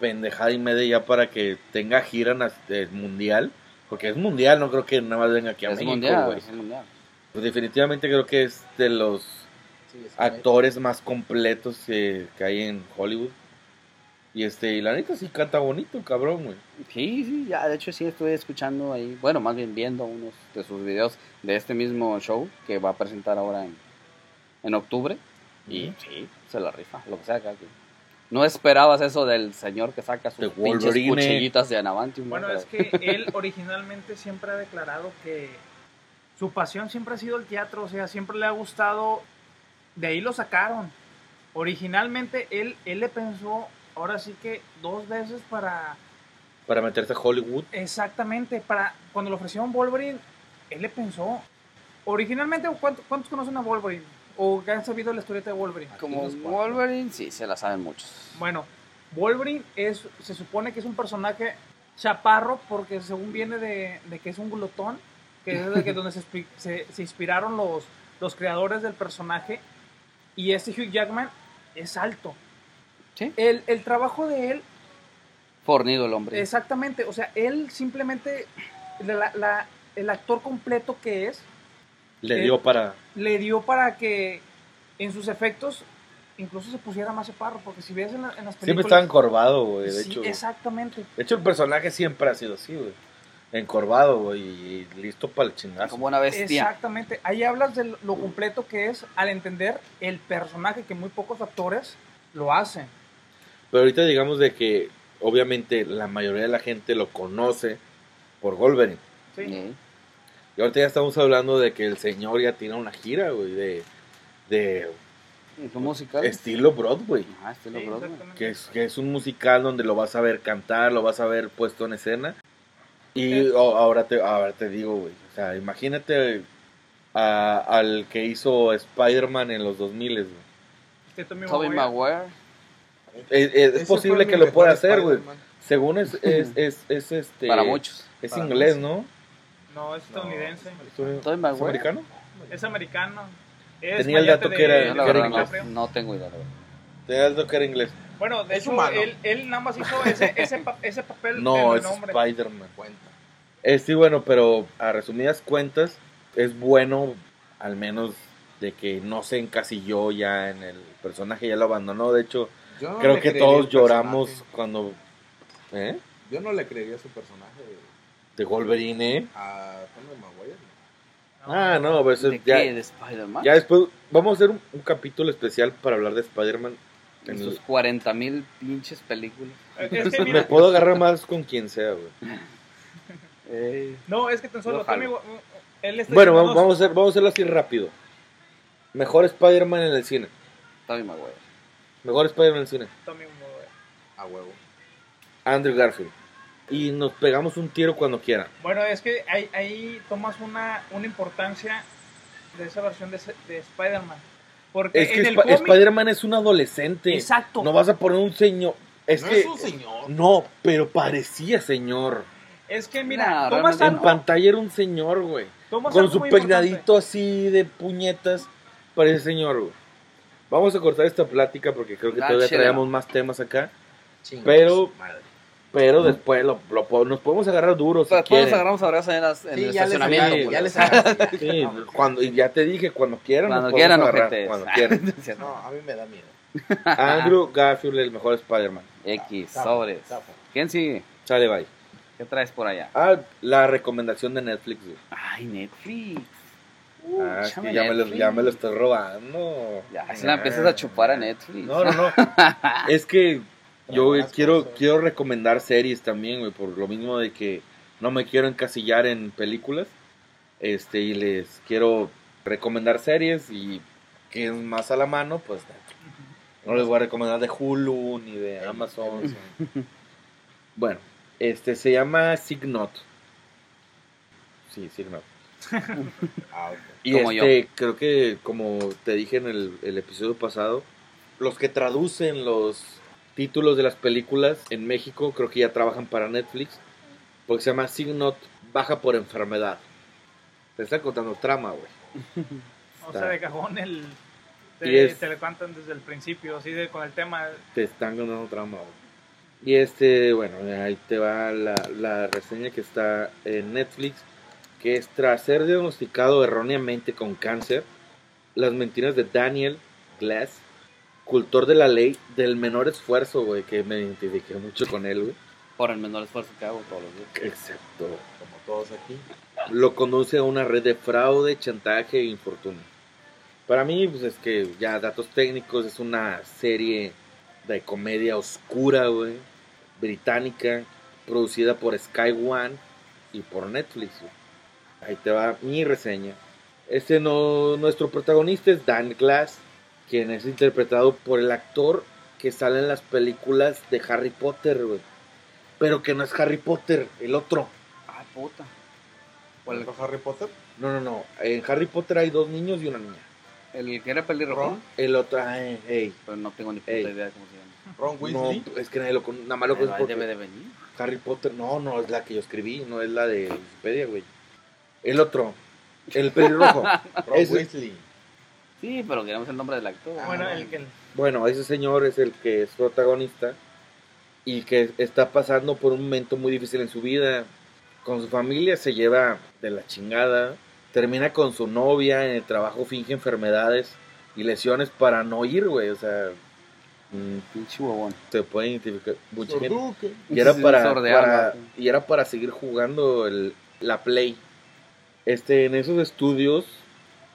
pendejada y media ya para que tenga gira nas- eh, mundial. Porque es mundial, no creo que nada más venga aquí a es México, mundial, güey. es mundial. Pues definitivamente creo que es de los Sí, es actores más completos que, que hay en Hollywood. Y este, y la neta sí canta bonito, cabrón, güey. Sí, sí, ya, de hecho sí estuve escuchando ahí, bueno, más bien viendo unos de sus videos de este mismo show que va a presentar ahora en, en octubre. Y sí, se la rifa, lo que sea. cada quien. No esperabas eso del señor que saca sus pinches Wolverine. cuchillitas de Anavantium. ¿no? Bueno, es que él originalmente siempre ha declarado que su pasión siempre ha sido el teatro, o sea, siempre le ha gustado, de ahí lo sacaron. Originalmente él, él le pensó, ahora sí que dos veces para, Para meterse a Hollywood. exactamente, para cuando le ofrecieron Wolverine, él le pensó. Originalmente, ¿cuántos, cuántos conocen a Wolverine? ¿O que han sabido la historieta de Wolverine? Como. Wolverine, sí, se la saben muchos. Bueno, Wolverine es, se supone que es un personaje chaparro porque según viene de, de que es un glotón, que es de que donde se, inspi- se- se inspiraron los, los creadores del personaje. Y este Hugh Jackman es alto. Sí. El, el trabajo de él, Fornido el hombre. exactamente, o sea, él simplemente, la- la- el actor completo que es, Le Eh, dio para. le dio para que en sus efectos incluso se pusiera más chaparro, porque si ves en, la- en las películas... Siempre estaba encorvado, güey. De, Sí, hecho, exactamente. de hecho, el personaje siempre ha sido así, güey. Encorvado, güey. Y listo para el chingazo. Como una bestia. Exactamente. Ahí hablas de lo completo que es al entender el personaje que muy pocos actores lo hacen. Pero ahorita digamos de que obviamente la mayoría de la gente lo conoce por Wolverine. Sí. Sí. Y ahorita ya estamos hablando de que el señor ya tiene una gira, güey, de, de ¿Y ¿Un musical? estilo Broadway. Ah, estilo Sí, Broadway. Que es, que es un musical donde lo vas a ver cantar, lo vas a ver puesto en escena. Y oh, ahora, te, ahora te digo, güey. O sea, imagínate a- al que hizo Spider-Man en los 2000, güey. Este Tommy Maguire. Maguire. Es, es- es Ese posible que lo pueda hacer, güey. Según es, es, es, es este. Para muchos. Es Para inglés, muchos. ¿no? No, es estadounidense. ¿Es americano? Es americano. Es Tenía el dato que era- que verdad inglés. No, no tengo idea. la verdad. Te das lo que era inglés. Bueno, de Es hecho, humano. él, él nada más hizo ese, ese, pa- ese papel No, en es el nombre. Spider-Man. Cuenta. Eh, sí, bueno, pero a resumidas cuentas, es bueno, al menos, de que no se encasilló ya en el personaje, ya lo abandonó. De hecho, Yo no creo que todos el lloramos personaje. cuando. ¿Eh? Yo no le creería su personaje De Wolverine, ¿eh? a Tommy Maguire. Ah, no, pues ¿De ya, qué? ¿De Spider-Man? ya después. Vamos a hacer un, un capítulo especial para hablar de Spider-Man. En sus el- 40 mil pinches películas. Es que Me puedo agarrar más con quien sea, güey. no, es que tan solo Tommy, jalo. él está Bueno, vamos, a hacer, vamos a hacerlo así rápido. Mejor Spider-Man en el cine. Tobey Maguire. Mejor Spider-Man en el cine. Tommy Maguire. A huevo. Andrew Garfield. Y nos pegamos un tiro cuando quieran. Bueno, es que ahí, ahí tomas una, una importancia de esa versión de, de Spider-Man. Porque Es que en el Sp- cómic... Spider-Man es un adolescente. Exacto. No vas a poner un señor. Es no que. es un señor. No, pero parecía señor. Es que mira, Nah, tomas En algo, pantalla era un señor, güey. tomas Con su peinadito así de puñetas. Parece señor, güey. Vamos a cortar esta plática porque creo que Ah, todavía chévere. traemos más temas acá. Chinga Pero- madre. Pero después lo, lo nos podemos agarrar duros. Si Después nos agarramos abrazos en, las- en Sí, el les estacionamiento. ya les ya. Sí, cuando, y ya te dije, cuando quieran. Cuando nos quieran, agarrar. Cuando quieran. No, a mí me da miedo. Andrew Garfield, el mejor Spider-Man. X, sobres. ¿Quién sigue? Sale, bye. ¿Qué traes por allá? Ah, la recomendación de Netflix, güey. Ay, Netflix. ah, que échame ya me, lo, ya me lo estoy robando. Ya, se la empiezas a chupar a Netflix. No, no, no. es que yo güey, quiero, cosas. quiero recomendar series también, güey, por lo mismo de que no me quiero encasillar en películas. Este, y les quiero recomendar series y que es más a la mano, pues no les voy a recomendar de Hulu ni de Amazon. Bueno, este se llama Signot. Sí, Signal. Ah. Y Como este, creo que, como te dije en el, el episodio pasado, los que traducen los títulos de las películas en México, creo que ya trabajan para Netflix, porque se llama Signot Baja por Enfermedad. Te está contando trama, güey. O sea, de cajón el... Te, es- te cantan desde el principio, así de con el tema. Te están contando trama, güey. Y este, bueno, ahí te va la, la reseña que está en Netflix, que es tras ser diagnosticado erróneamente con cáncer, las mentiras de Daniel Glass, cultor de la ley del menor esfuerzo, güey, que me identifiqué mucho con él, güey. Por el menor esfuerzo que hago todos los días. Excepto. Como todos aquí. Lo conduce a una red de fraude, chantaje e infortunio. Para mí, pues es que ya datos técnicos, es una serie de comedia oscura, güey, británica, producida por Sky One y por Netflix. güey. Ahí te va mi reseña. Este no, nuestro protagonista es Dan Glass, quien es interpretado por el actor que sale en las películas de Harry Potter, güey. Pero que no es Harry Potter, el otro. Ay, puta. ¿Cuál es Harry Potter? No, no, no. En Harry Potter hay dos niños y una niña. El que era pelirrojo, Ron. El otro, ay, ey. pero no tengo ni puta Ey. idea de cómo se llama. Ron Weasley. No, es que nadie lo con- nada más lo conoce porque debe de venir. Harry Potter, no, no es la que yo escribí, no es la de Wikipedia, güey. El otro, el pelirrojo. Ron Weasley. Sí, pero queremos el nombre del actor. Ah, Bueno, el que... Bueno, ese señor es el que es protagonista y que está pasando por un momento muy difícil en su vida. Con su familia se lleva de la chingada. Termina con su novia, en el trabajo finge enfermedades y lesiones para no ir, güey. O sea, mm, Pinche huevón. se puede identificar mucha gente. Y era para, y era para seguir jugando el- la Play. Este, en esos estudios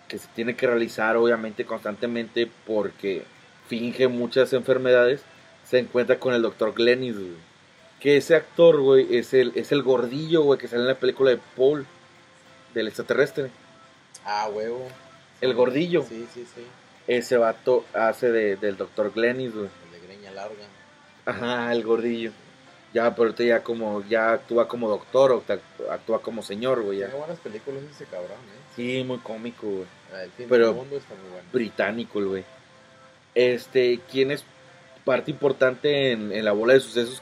que se tiene que realizar obviamente constantemente porque finge muchas enfermedades, se encuentra con el doctor Glennis, güey. Que ese actor, güey, es el, es el gordillo, güey, que sale en la película de Paul, del extraterrestre. Ah, huevo. El gordillo. Sí, sí, sí. Ese vato hace de- del doctor Glennis, güey. El de greña larga. Ajá, el gordillo. Ya, pero ahorita ya como, ya actúa como doctor o actúa como señor, güey. Tiene buenas películas ese cabrón, ¿eh? Sí, muy cómico, güey. Ah, El fin Pero- del mundo está muy bueno. Británico, güey. Este, ¿quién es parte importante en, en la bola de sucesos?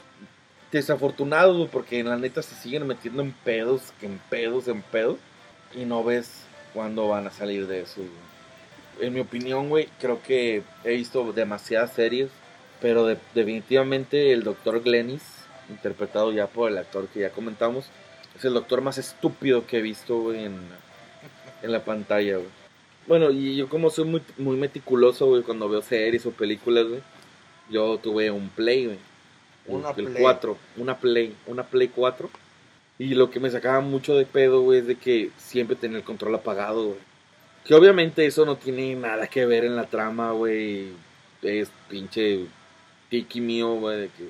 Desafortunados, güey, porque en la neta se siguen metiendo en pedos, que en pedos, en pedos. Y no ves cuándo van a salir de eso, güey. En mi opinión, güey, creo que he visto demasiadas series. Pero de- definitivamente el doctor Glennis, interpretado ya por el actor que ya comentamos, es el doctor más estúpido que he visto, güey, en, en la pantalla, güey. Bueno, y yo como soy muy, muy meticuloso, güey, cuando veo series o películas, güey, yo tuve un Play, güey. El- Una el Play. 4, una Play, una Play 4. Y lo que me sacaba mucho de pedo, güey, es de que siempre tenía el control apagado, güey. Que obviamente eso no tiene nada que ver en la trama, güey. Es pinche tiki mío, güey, de que...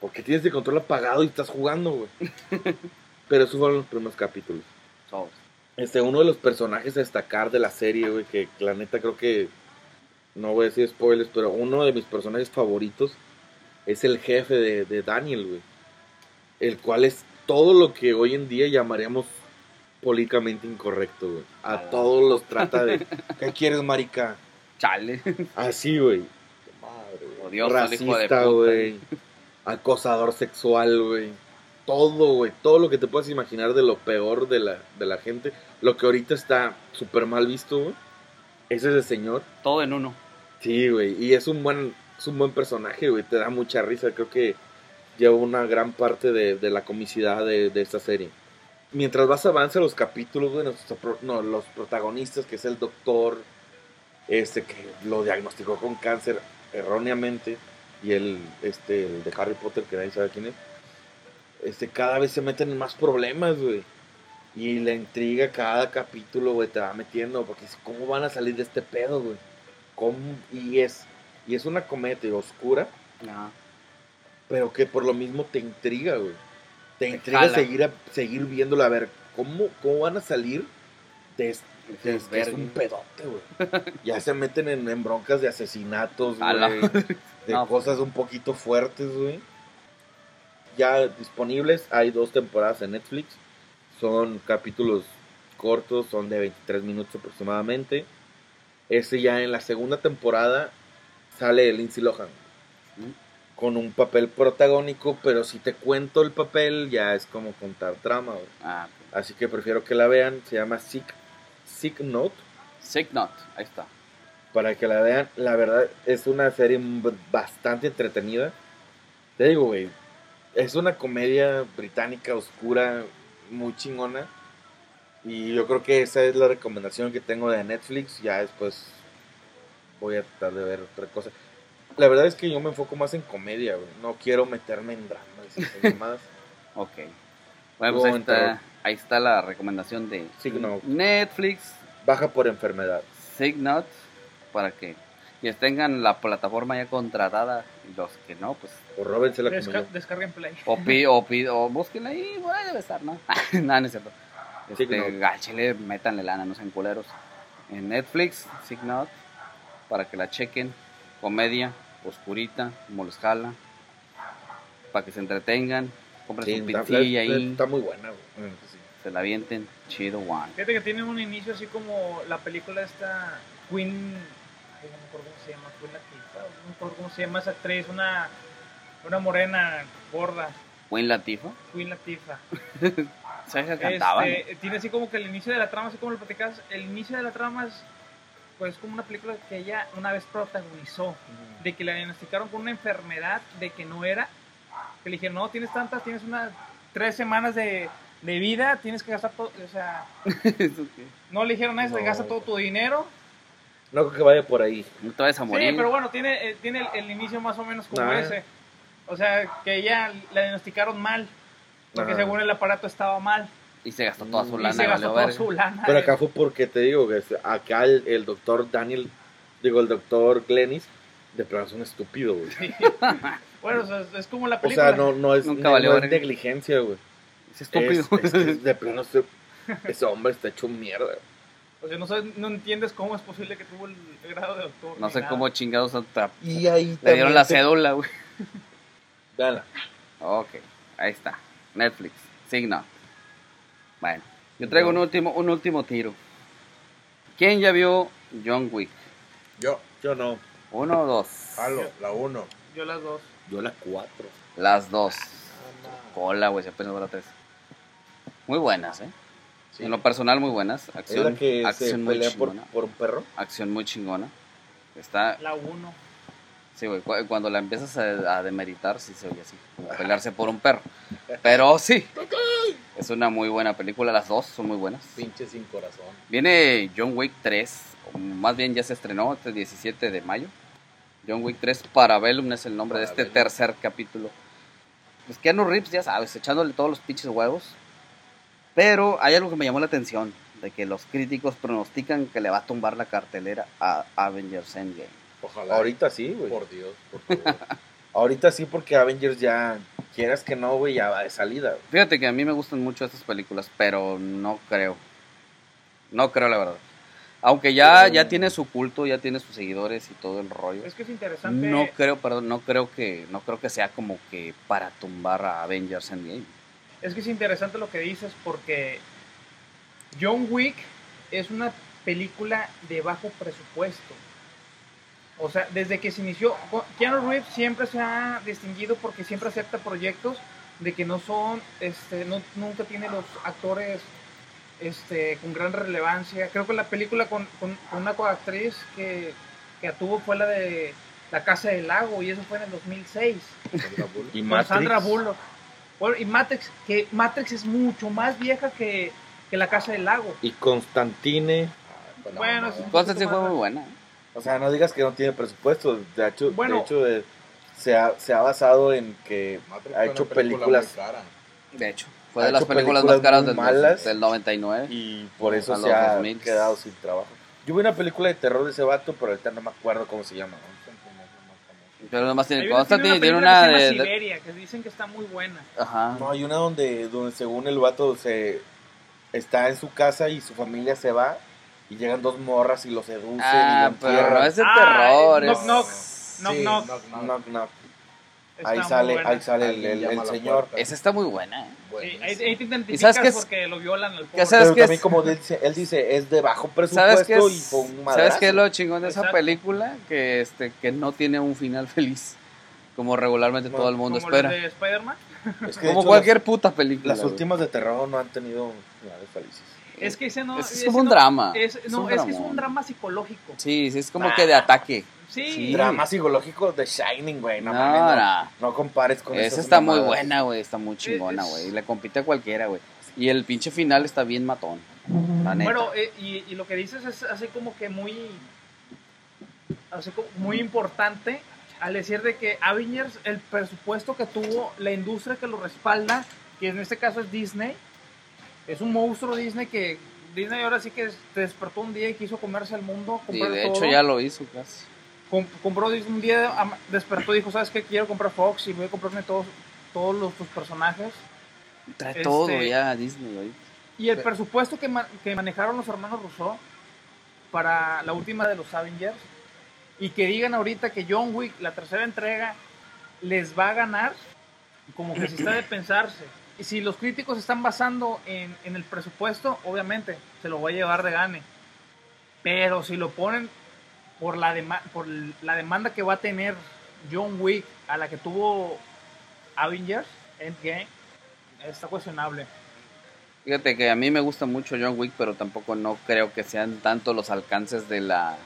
Porque tienes el control apagado y estás jugando, güey. Pero esos fueron los primeros capítulos. Sobres. Este, uno de los personajes a destacar de la serie, güey, que la neta creo que. No voy a decir spoilers, pero uno de mis personajes favoritos es el jefe de, de Daniel, güey. El cual es todo lo que hoy en día llamaríamos políticamente incorrecto, güey. A Ah. todos los trata de. ¿Qué quieres, marica? Chale. Así, güey. Qué madre, güey. Racista, güey. Acosador sexual, güey. Todo, güey. Todo lo que te puedas imaginar de lo peor de la, de la gente. Lo que ahorita está súper mal visto, güey. Ese es el señor. Todo en uno. Sí, güey. Y es un buen, es un buen personaje, güey. Te da mucha risa. Creo que lleva una gran parte de, de la comicidad de, de esta serie. Mientras vas avanza los capítulos, güey, no, los protagonistas, que es el doctor, este que lo diagnosticó con cáncer erróneamente, y el, este, el de Harry Potter, que nadie sabe quién es, este, cada vez se meten en más problemas, güey. Y la intriga cada capítulo, güey, te va metiendo, porque ¿cómo van a salir de este pedo, güey? ¿Cómo? Y es, y es una comedia oscura, Ajá. pero que por lo mismo te intriga, güey. Te Te intriga jala. seguir, a- seguir viéndola, a ver, ¿cómo, cómo van a salir de este? De Es este- es un pedote, güey. Ya se meten en, en broncas de asesinatos, güey. De No, cosas un poquito fuertes, güey. Ya disponibles, hay dos temporadas en Netflix. Son capítulos cortos, son de 23 minutos aproximadamente. Ese ya en la segunda temporada sale Lindsay Lohan Mm. con un papel protagónico, pero si te cuento el papel ya es como contar trama. güey. Ah. Así que prefiero que la vean. Se llama Sick, Sick Note. Sick Note, ahí está. Para que la vean, la verdad es una serie bastante entretenida. Te digo, güey, es una comedia británica oscura, muy chingona. Y yo creo que esa es la recomendación que tengo de Netflix. Ya después voy a tratar de ver otra cosa. La verdad es que yo me enfoco más en comedia, güey. No quiero meterme en dramas y mamadas. Ok. Bueno, pues ahí está, la recomendación de Sick Note. Netflix, Baja por enfermedad. Sick Note, para que quienes tengan la plataforma ya contratada y los que no, pues O róbensela como Desca- descarguen Play. o, pi, o, pi- o búsquenla ahí, ahí debe estar, ¿no? no, no es cierto. Este, gáchele, métanle lana, no sean culeros. En Netflix, Sick Note, para que la chequen. Comedia, oscurita, como les jala. Para que se entretengan, compren Sí, su pizzilla ahí, está muy buena, güey. Sí. se la avienten, chido, one. Fíjate que tiene un inicio así como la película esta Queen. Ay, no me acuerdo cómo se llama. Queen Latifah, No me acuerdo cómo se llama esa actriz. Una, una morena gorda. Queen Latifah, Queen Latifah. ¿sabes que? Este, tiene así como que el inicio de la trama, así como lo platicabas. El inicio de la trama es pues como una película que ella una vez protagonizó. De que la diagnosticaron con una enfermedad de que no era. Que le dijeron, no, tienes tantas, tienes unas tres semanas de, de vida, tienes que gastar todo. O sea, ¿Eso qué? no le dijeron eso, No. gasta todo tu dinero. No creo que vaya por ahí. No te vayas a morir. Sí, pero bueno, tiene, eh, tiene el, el inicio más o menos como Ah. ese. O sea, que ella la diagnosticaron mal. Porque según el aparato estaba mal. Y se gastó toda su Y lana. se gastó toda su lana. Pero acá fue porque te digo que es- acá el, el doctor Daniel, digo, el doctor Glennis, de plano es un estúpido, güey. Bueno, o sea, es, como la O película. sea, no, no es, Nunca no, valió no es verga. negligencia, güey. Es estúpido. Es, es que de plano ese, ese hombre está hecho mierda. O sea, no, sabes- no entiendes cómo es posible que tuvo el, grado de doctor. no sé nada. cómo chingados otra- Y ahí le dieron la cédula, güey. Véanla. Ok, ahí está. Netflix, Signo. Bueno, yo traigo un último, un último tiro. ¿Quién ya vio John Wick? Yo, Yo no. ¿Uno o dos? halo, la uno. Yo las dos. Yo la cuatro. Las dos. Cola, güey, se apenas va la tres. Muy buenas, ¿eh? Sí. En lo personal, muy buenas. Es Acción, la que se acción muy pelea por, chingona. por un perro. Acción muy chingona. Está, La uno. sí, güey, cu- cuando la empiezas a, a demeritar, sí se oye así, como pelearse por un perro. Pero sí, es una muy buena película, las dos son muy buenas. Pinche sin corazón. Viene John Wick 3, o más bien ya se estrenó este 17 de mayo. John Wick 3 Parabellum es el nombre de este tercer capítulo. Pues Keanu Reeves, ya sabes, echándole todos los pinches huevos. Pero hay algo que me llamó la atención, de que los críticos pronostican que le va a tumbar la cartelera a Avengers Endgame. Ojalá. Ahorita sí, güey. Por Dios, por favor. Ahorita sí, porque Avengers ya, quieras que no, güey, ya va de salida. Fíjate que a mí me gustan mucho estas películas, pero no creo. No creo, la verdad. Aunque ya, Pero- ya tiene su culto, ya tiene sus seguidores y todo el rollo. Es que es interesante. No creo, perdón, no creo que, no creo que sea como que para tumbar a Avengers Endgame. Es que es interesante lo que dices porque John Wick es una película de bajo presupuesto. O sea, desde que se inició, con- Keanu Reeves siempre se ha distinguido porque siempre acepta proyectos de que no son, este, no, nunca tiene los actores este, con gran relevancia. Creo que la película con, con- con una coactriz que, que tuvo fue la de La Casa del Lago y eso fue en el 2006 Y con Matrix, Sandra Bullock. Bueno, y Matrix, que Matrix es mucho más vieja que, que La Casa del Lago. Y Constantine. Con la Bueno. Constantine sí fue muy buena. O sea, no digas que no tiene presupuesto. De hecho, Bueno. de hecho eh, se, ha, se ha basado en que Matrix ha hecho película películas. De hecho, fue de las películas, películas más caras del, malas. del 99. y por eso se ha 2000. quedado sin trabajo. Yo vi una película de terror de ese vato, pero ahorita no me acuerdo cómo se llama. Pero nomás tiene una- Constantine, tiene película una que se de, llama de- Siberia, que dicen que está muy buena. Ajá. No, hay una donde, donde según el vato se está en su casa y su familia se va y llegan dos morras y lo seducen y Ah, lo pero no es de Ah, terror. Knock es- Knock. Knock, Sí, knock. knock, knock. Knock, knock. Está Ahí muy sale, buena. ahí sale el, señor. puerta. Esa está muy buena. ¿eh? Sí, Buenísimo. ahí, ahí te identificas sabes qué es- porque lo violan al ¿Qué pobre. sabes Pero qué también es? como él dice, él dice, es de bajo ¿Sabes presupuesto qué es? y fue un ¿Sabes qué es lo chingón de esa película? Que este que no tiene un final feliz. Como regularmente Como- todo el mundo Como espera. los de Spider-Man. Es que de Como hecho, cualquier puta película. Las, las güey. últimas de terror no han tenido finales felices. Es que ese no. Es, es ese como un no- drama. Es, es no, un es que es un drama psicológico. Sí, sí, es como Ah. que de ataque. Sí. Sí. Drama psicológico de Shining, güey. No, No, mames, no, no. no compares con Esa esas está muy buena, güey. Está muy chingona, Es- güey. Le compite a cualquiera, güey. Y el pinche final está bien matón. La neta. Bueno, eh, y, y lo que dices es así como que muy. Así como muy importante al decir de que Avengers, el presupuesto que tuvo, la industria que lo respalda, que en este caso es Disney, es un monstruo Disney que Disney ahora sí que se despertó un día y quiso comerse al mundo. Sí, comprar de todo. hecho ya lo hizo casi. Com- compró Disney un día, despertó y dijo, ¿sabes qué? Quiero comprar Fox y voy a comprarme todos, todos los, tus personajes. Trae Este- todo ya Disney, güey. Y el presupuesto que, ma- que manejaron los hermanos Rousseau para la última de los Avengers y que digan ahorita que John Wick, la tercera entrega, les va a ganar, como que si está de pensarse. Y si los críticos están basando en, en el presupuesto, obviamente se lo va a llevar de gane. Pero si lo ponen por la, dema- por la demanda que va a tener John Wick a la que tuvo Avengers, Endgame, está cuestionable. Fíjate que a mí me gusta mucho John Wick, pero tampoco no creo que sean tanto los alcances de la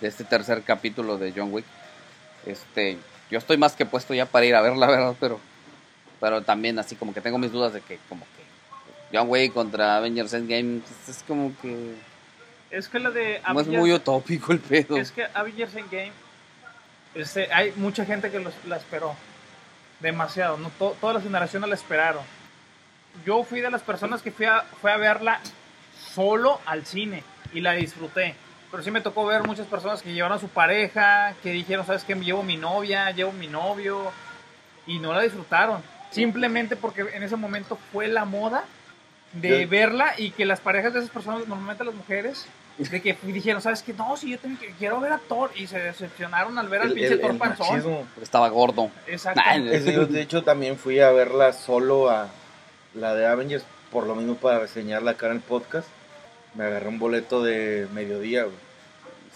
de este tercer capítulo de John Wick. Este, yo estoy más que puesto ya para ir a ver la verdad, pero pero también así como que tengo mis dudas de que como que John Wick contra Avengers Endgame pues, es como que Es que la de como es Avengers- muy utópico el pedo. Es que Avengers Endgame, este, hay mucha gente que los- la esperó. Demasiado. No, To- todas las generaciones la esperaron. Yo fui de las personas que fui a, fue a verla solo al cine y la disfruté. Pero sí me tocó ver muchas personas que llevaron a su pareja, que dijeron, ¿sabes qué? Llevo mi novia, llevo mi novio, y no la disfrutaron. Simplemente porque en ese momento fue la moda de Yo- verla y que las parejas de esas personas, normalmente las mujeres, de que dijeron, ¿sabes qué? No, si yo tengo que- quiero ver a Thor. Y se decepcionaron al ver al El, pinche el- Thor el panzón. machismo. Porque estaba gordo. Exacto. Nah, yo, de hecho, también fui a verla solo a la de Avengers, por lo mismo para reseñarla acá en el podcast. Me agarré un boleto de mediodía, güey.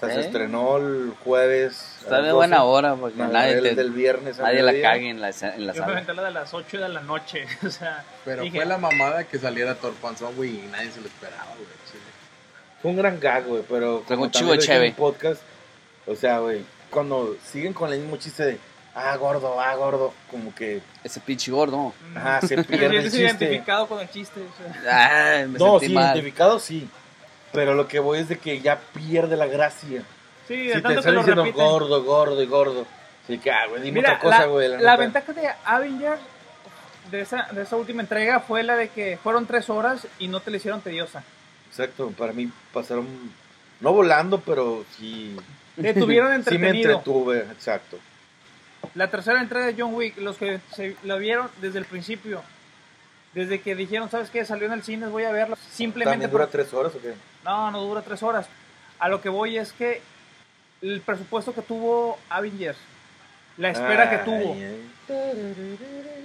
Sea, se ¿Eh? estrenó el jueves. Está de buena 12. hora porque Me nadie, te- del viernes a nadie la cague en la, en la Yo me sala. aventé la de las 8 de la noche. O sea, Pero Dije- fue la mamada que saliera Thor Panzón, güey, y nadie se lo esperaba, güey. sí. Fue un gran gag, güey, pero Fue como un chivo el podcast, o sea, güey, cuando siguen con el mismo chiste de, ah, gordo, ah, gordo, como que, Ese pinche gordo. ajá, se me pierde el chiste. identificado con el chiste. o sea. Ay, me No, sentí sí, mal. identificado sí, pero lo que voy es de que ya pierde la gracia. Sí, de Si te tanto están diciendo repiten. gordo, gordo y gordo, así que, ah, güey, dime Mira, otra cosa, la, güey. la ventaja de Avengers de esa, de esa última entrega fue la de que fueron tres horas y no te la hicieron tediosa. Exacto, para mí pasaron, no volando, pero sí, Te tuvieron sí me entretenido. entretuve, exacto. La tercera entrega de John Wick, los que se la vieron desde el principio, desde que dijeron, ¿sabes qué? Salió en el cine, voy a verla. Simplemente ¿También dura por- tres horas o qué? No, no dura tres horas. A lo que voy es que el presupuesto que tuvo Avengers, la espera que tuvo,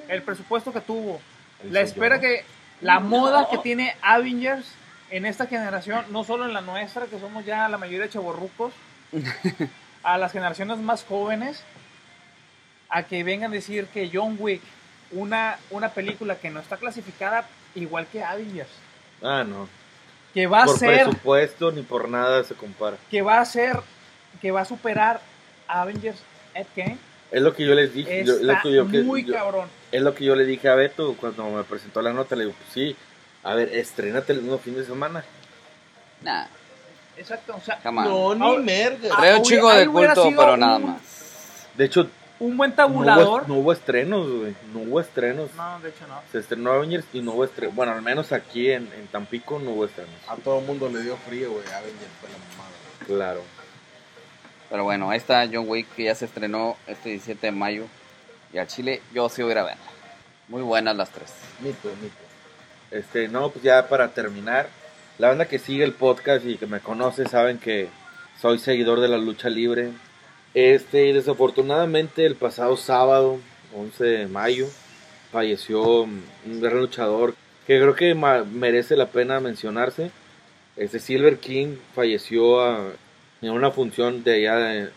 el presupuesto que tuvo, la espera yo. que, la moda que tiene Avengers en esta generación, no solo en la nuestra, que somos ya la mayoría de chavorrucos, a las generaciones más jóvenes, a que vengan a decir que John Wick, una, una película que no está clasificada igual que Avengers, Ah, no. Que va a por ser, presupuesto ni por nada se compara. que va a ser, que va a superar a Avengers Endgame, Es lo que yo les dije. yo- es, lo que yo, que- muy yo- cabrón. es lo que yo le dije a Beto cuando me presentó la nota. Le digo, pues sí, a ver, estrénate el mismo fin de semana. Nah, Exacto, o sea, jamás. No, ni. Ah, hubiera- chico de culto, pero nada más. De hecho, un buen no tabulador. hubo, no hubo estrenos, güey. No hubo estrenos. No, de hecho no. Se estrenó Avengers y no hubo estrenos. Bueno, al menos aquí en, en Tampico no hubo estrenos. A todo el mundo le dio frío, güey. Avengers fue la mamada. Claro. Pero bueno, ahí está John Wick que ya se estrenó este 17 de mayo. Y al Chile yo sí voy a ir a verla. Muy buenas las tres. Mito, mito. Este, no, pues ya para terminar, la banda que sigue el podcast y que me conoce saben que soy seguidor de la lucha libre. Este, desafortunadamente el pasado sábado, 11 de mayo, falleció un gran luchador que creo que merece la pena mencionarse. Este Silver King falleció en una función de allá, de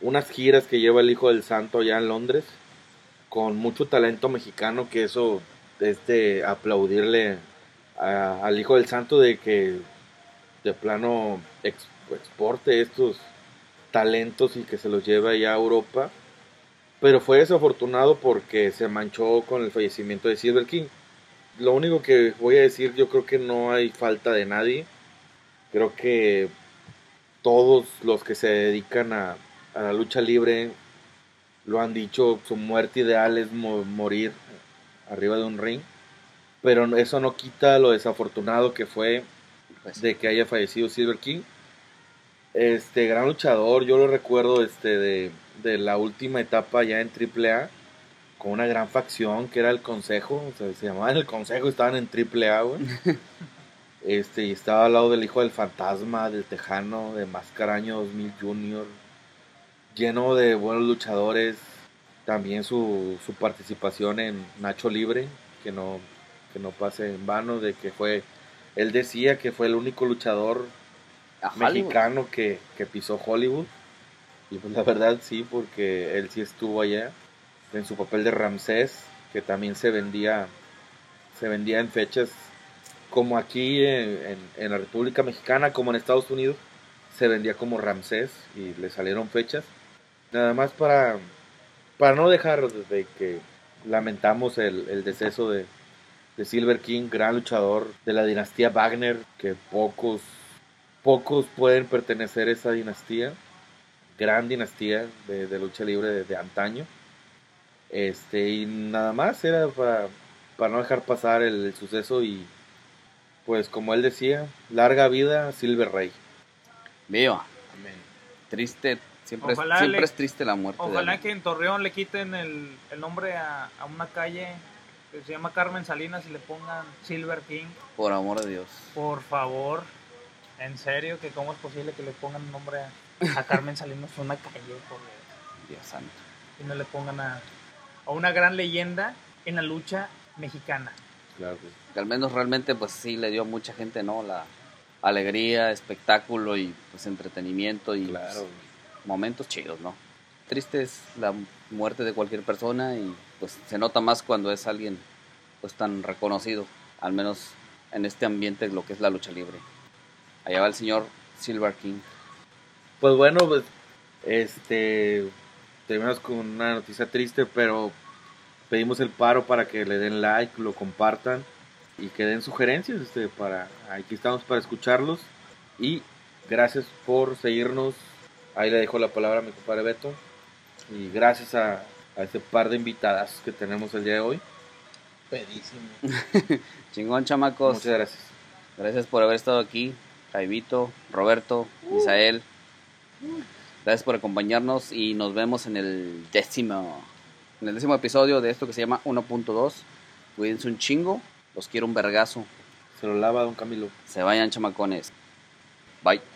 unas giras que lleva el Hijo del Santo allá en Londres, con mucho talento mexicano, que eso es de aplaudirle a- al Hijo del Santo de que de plano ex- exporte estos talentos y que se los lleve allá a Europa. Pero fue desafortunado porque se manchó con el fallecimiento de Silver King. Lo único que voy a decir, yo creo que no hay falta de nadie. Creo que todos los que se dedican a, a la lucha libre lo han dicho, su muerte ideal es mo- morir arriba de un ring. Pero eso no quita lo desafortunado que fue Pues, de que haya fallecido Silver King. Este gran luchador, yo lo recuerdo este de, de la última etapa ya en AAA con una gran facción que era el Consejo, o sea, se llamaban el Consejo y estaban en AAA, güey. Este, y estaba al lado del hijo del fantasma, del Tejano, de Mascaraño 2000 Junior, lleno de buenos luchadores. También su, su participación en Nacho Libre, que no, que no pase en vano, de que fue, él decía que fue el único luchador. Mexicano que, que pisó Hollywood. Y pues la verdad sí, porque él sí estuvo allá en su papel de Ramsés, que también se vendía, se vendía en fechas como aquí en, en- la República Mexicana, como en Estados Unidos, se vendía como Ramsés y le salieron fechas. Nada más para, para no dejar de que lamentamos el, el deceso de, de Silver King, gran luchador de la dinastía Wagner, que pocos pocos pueden pertenecer a esa dinastía, gran dinastía de, de lucha libre de, de antaño. Este, y nada más era para, para no dejar pasar el, el suceso y pues como él decía, larga vida Silver Rey. Viva. Amén. Triste, siempre, es, siempre le- es triste la muerte. Ojalá que en Torreón le quiten el, el nombre a, a una calle que se llama Carmen Salinas y le pongan Silver King. Por amor de Dios. Por favor, en serio, que cómo es posible que le pongan nombre a, a Carmen Salinas una calle, por Dios. Santo. Y no le pongan a, a una gran leyenda en la lucha mexicana. Claro. Que al menos realmente pues sí le dio a mucha gente, ¿no? La alegría, espectáculo y pues entretenimiento y Claro. pues, momentos chidos, ¿no? Triste es la muerte de cualquier persona y pues se nota más cuando es alguien pues tan reconocido, al menos en este ambiente lo que es la lucha libre. Allá va el señor Silver King. Pues bueno, pues este terminamos con una noticia triste, pero pedimos el paro para que le den like, lo compartan y que den sugerencias, este, para aquí estamos para escucharlos y gracias por seguirnos. Ahí le dejo la palabra a mi compadre Beto y gracias a, a este par de invitadas que tenemos el día de hoy. Pedísimo. Chingón, chamacos. Muchas gracias. Gracias por haber estado aquí, Jaivito, Roberto, Misael. Gracias por acompañarnos y nos vemos en el décimo, en el décimo episodio de esto que se llama 1.2. Cuídense un chingo, los quiero un vergazo. Se lo lava don Camilo. Se vayan chamacones. Bye.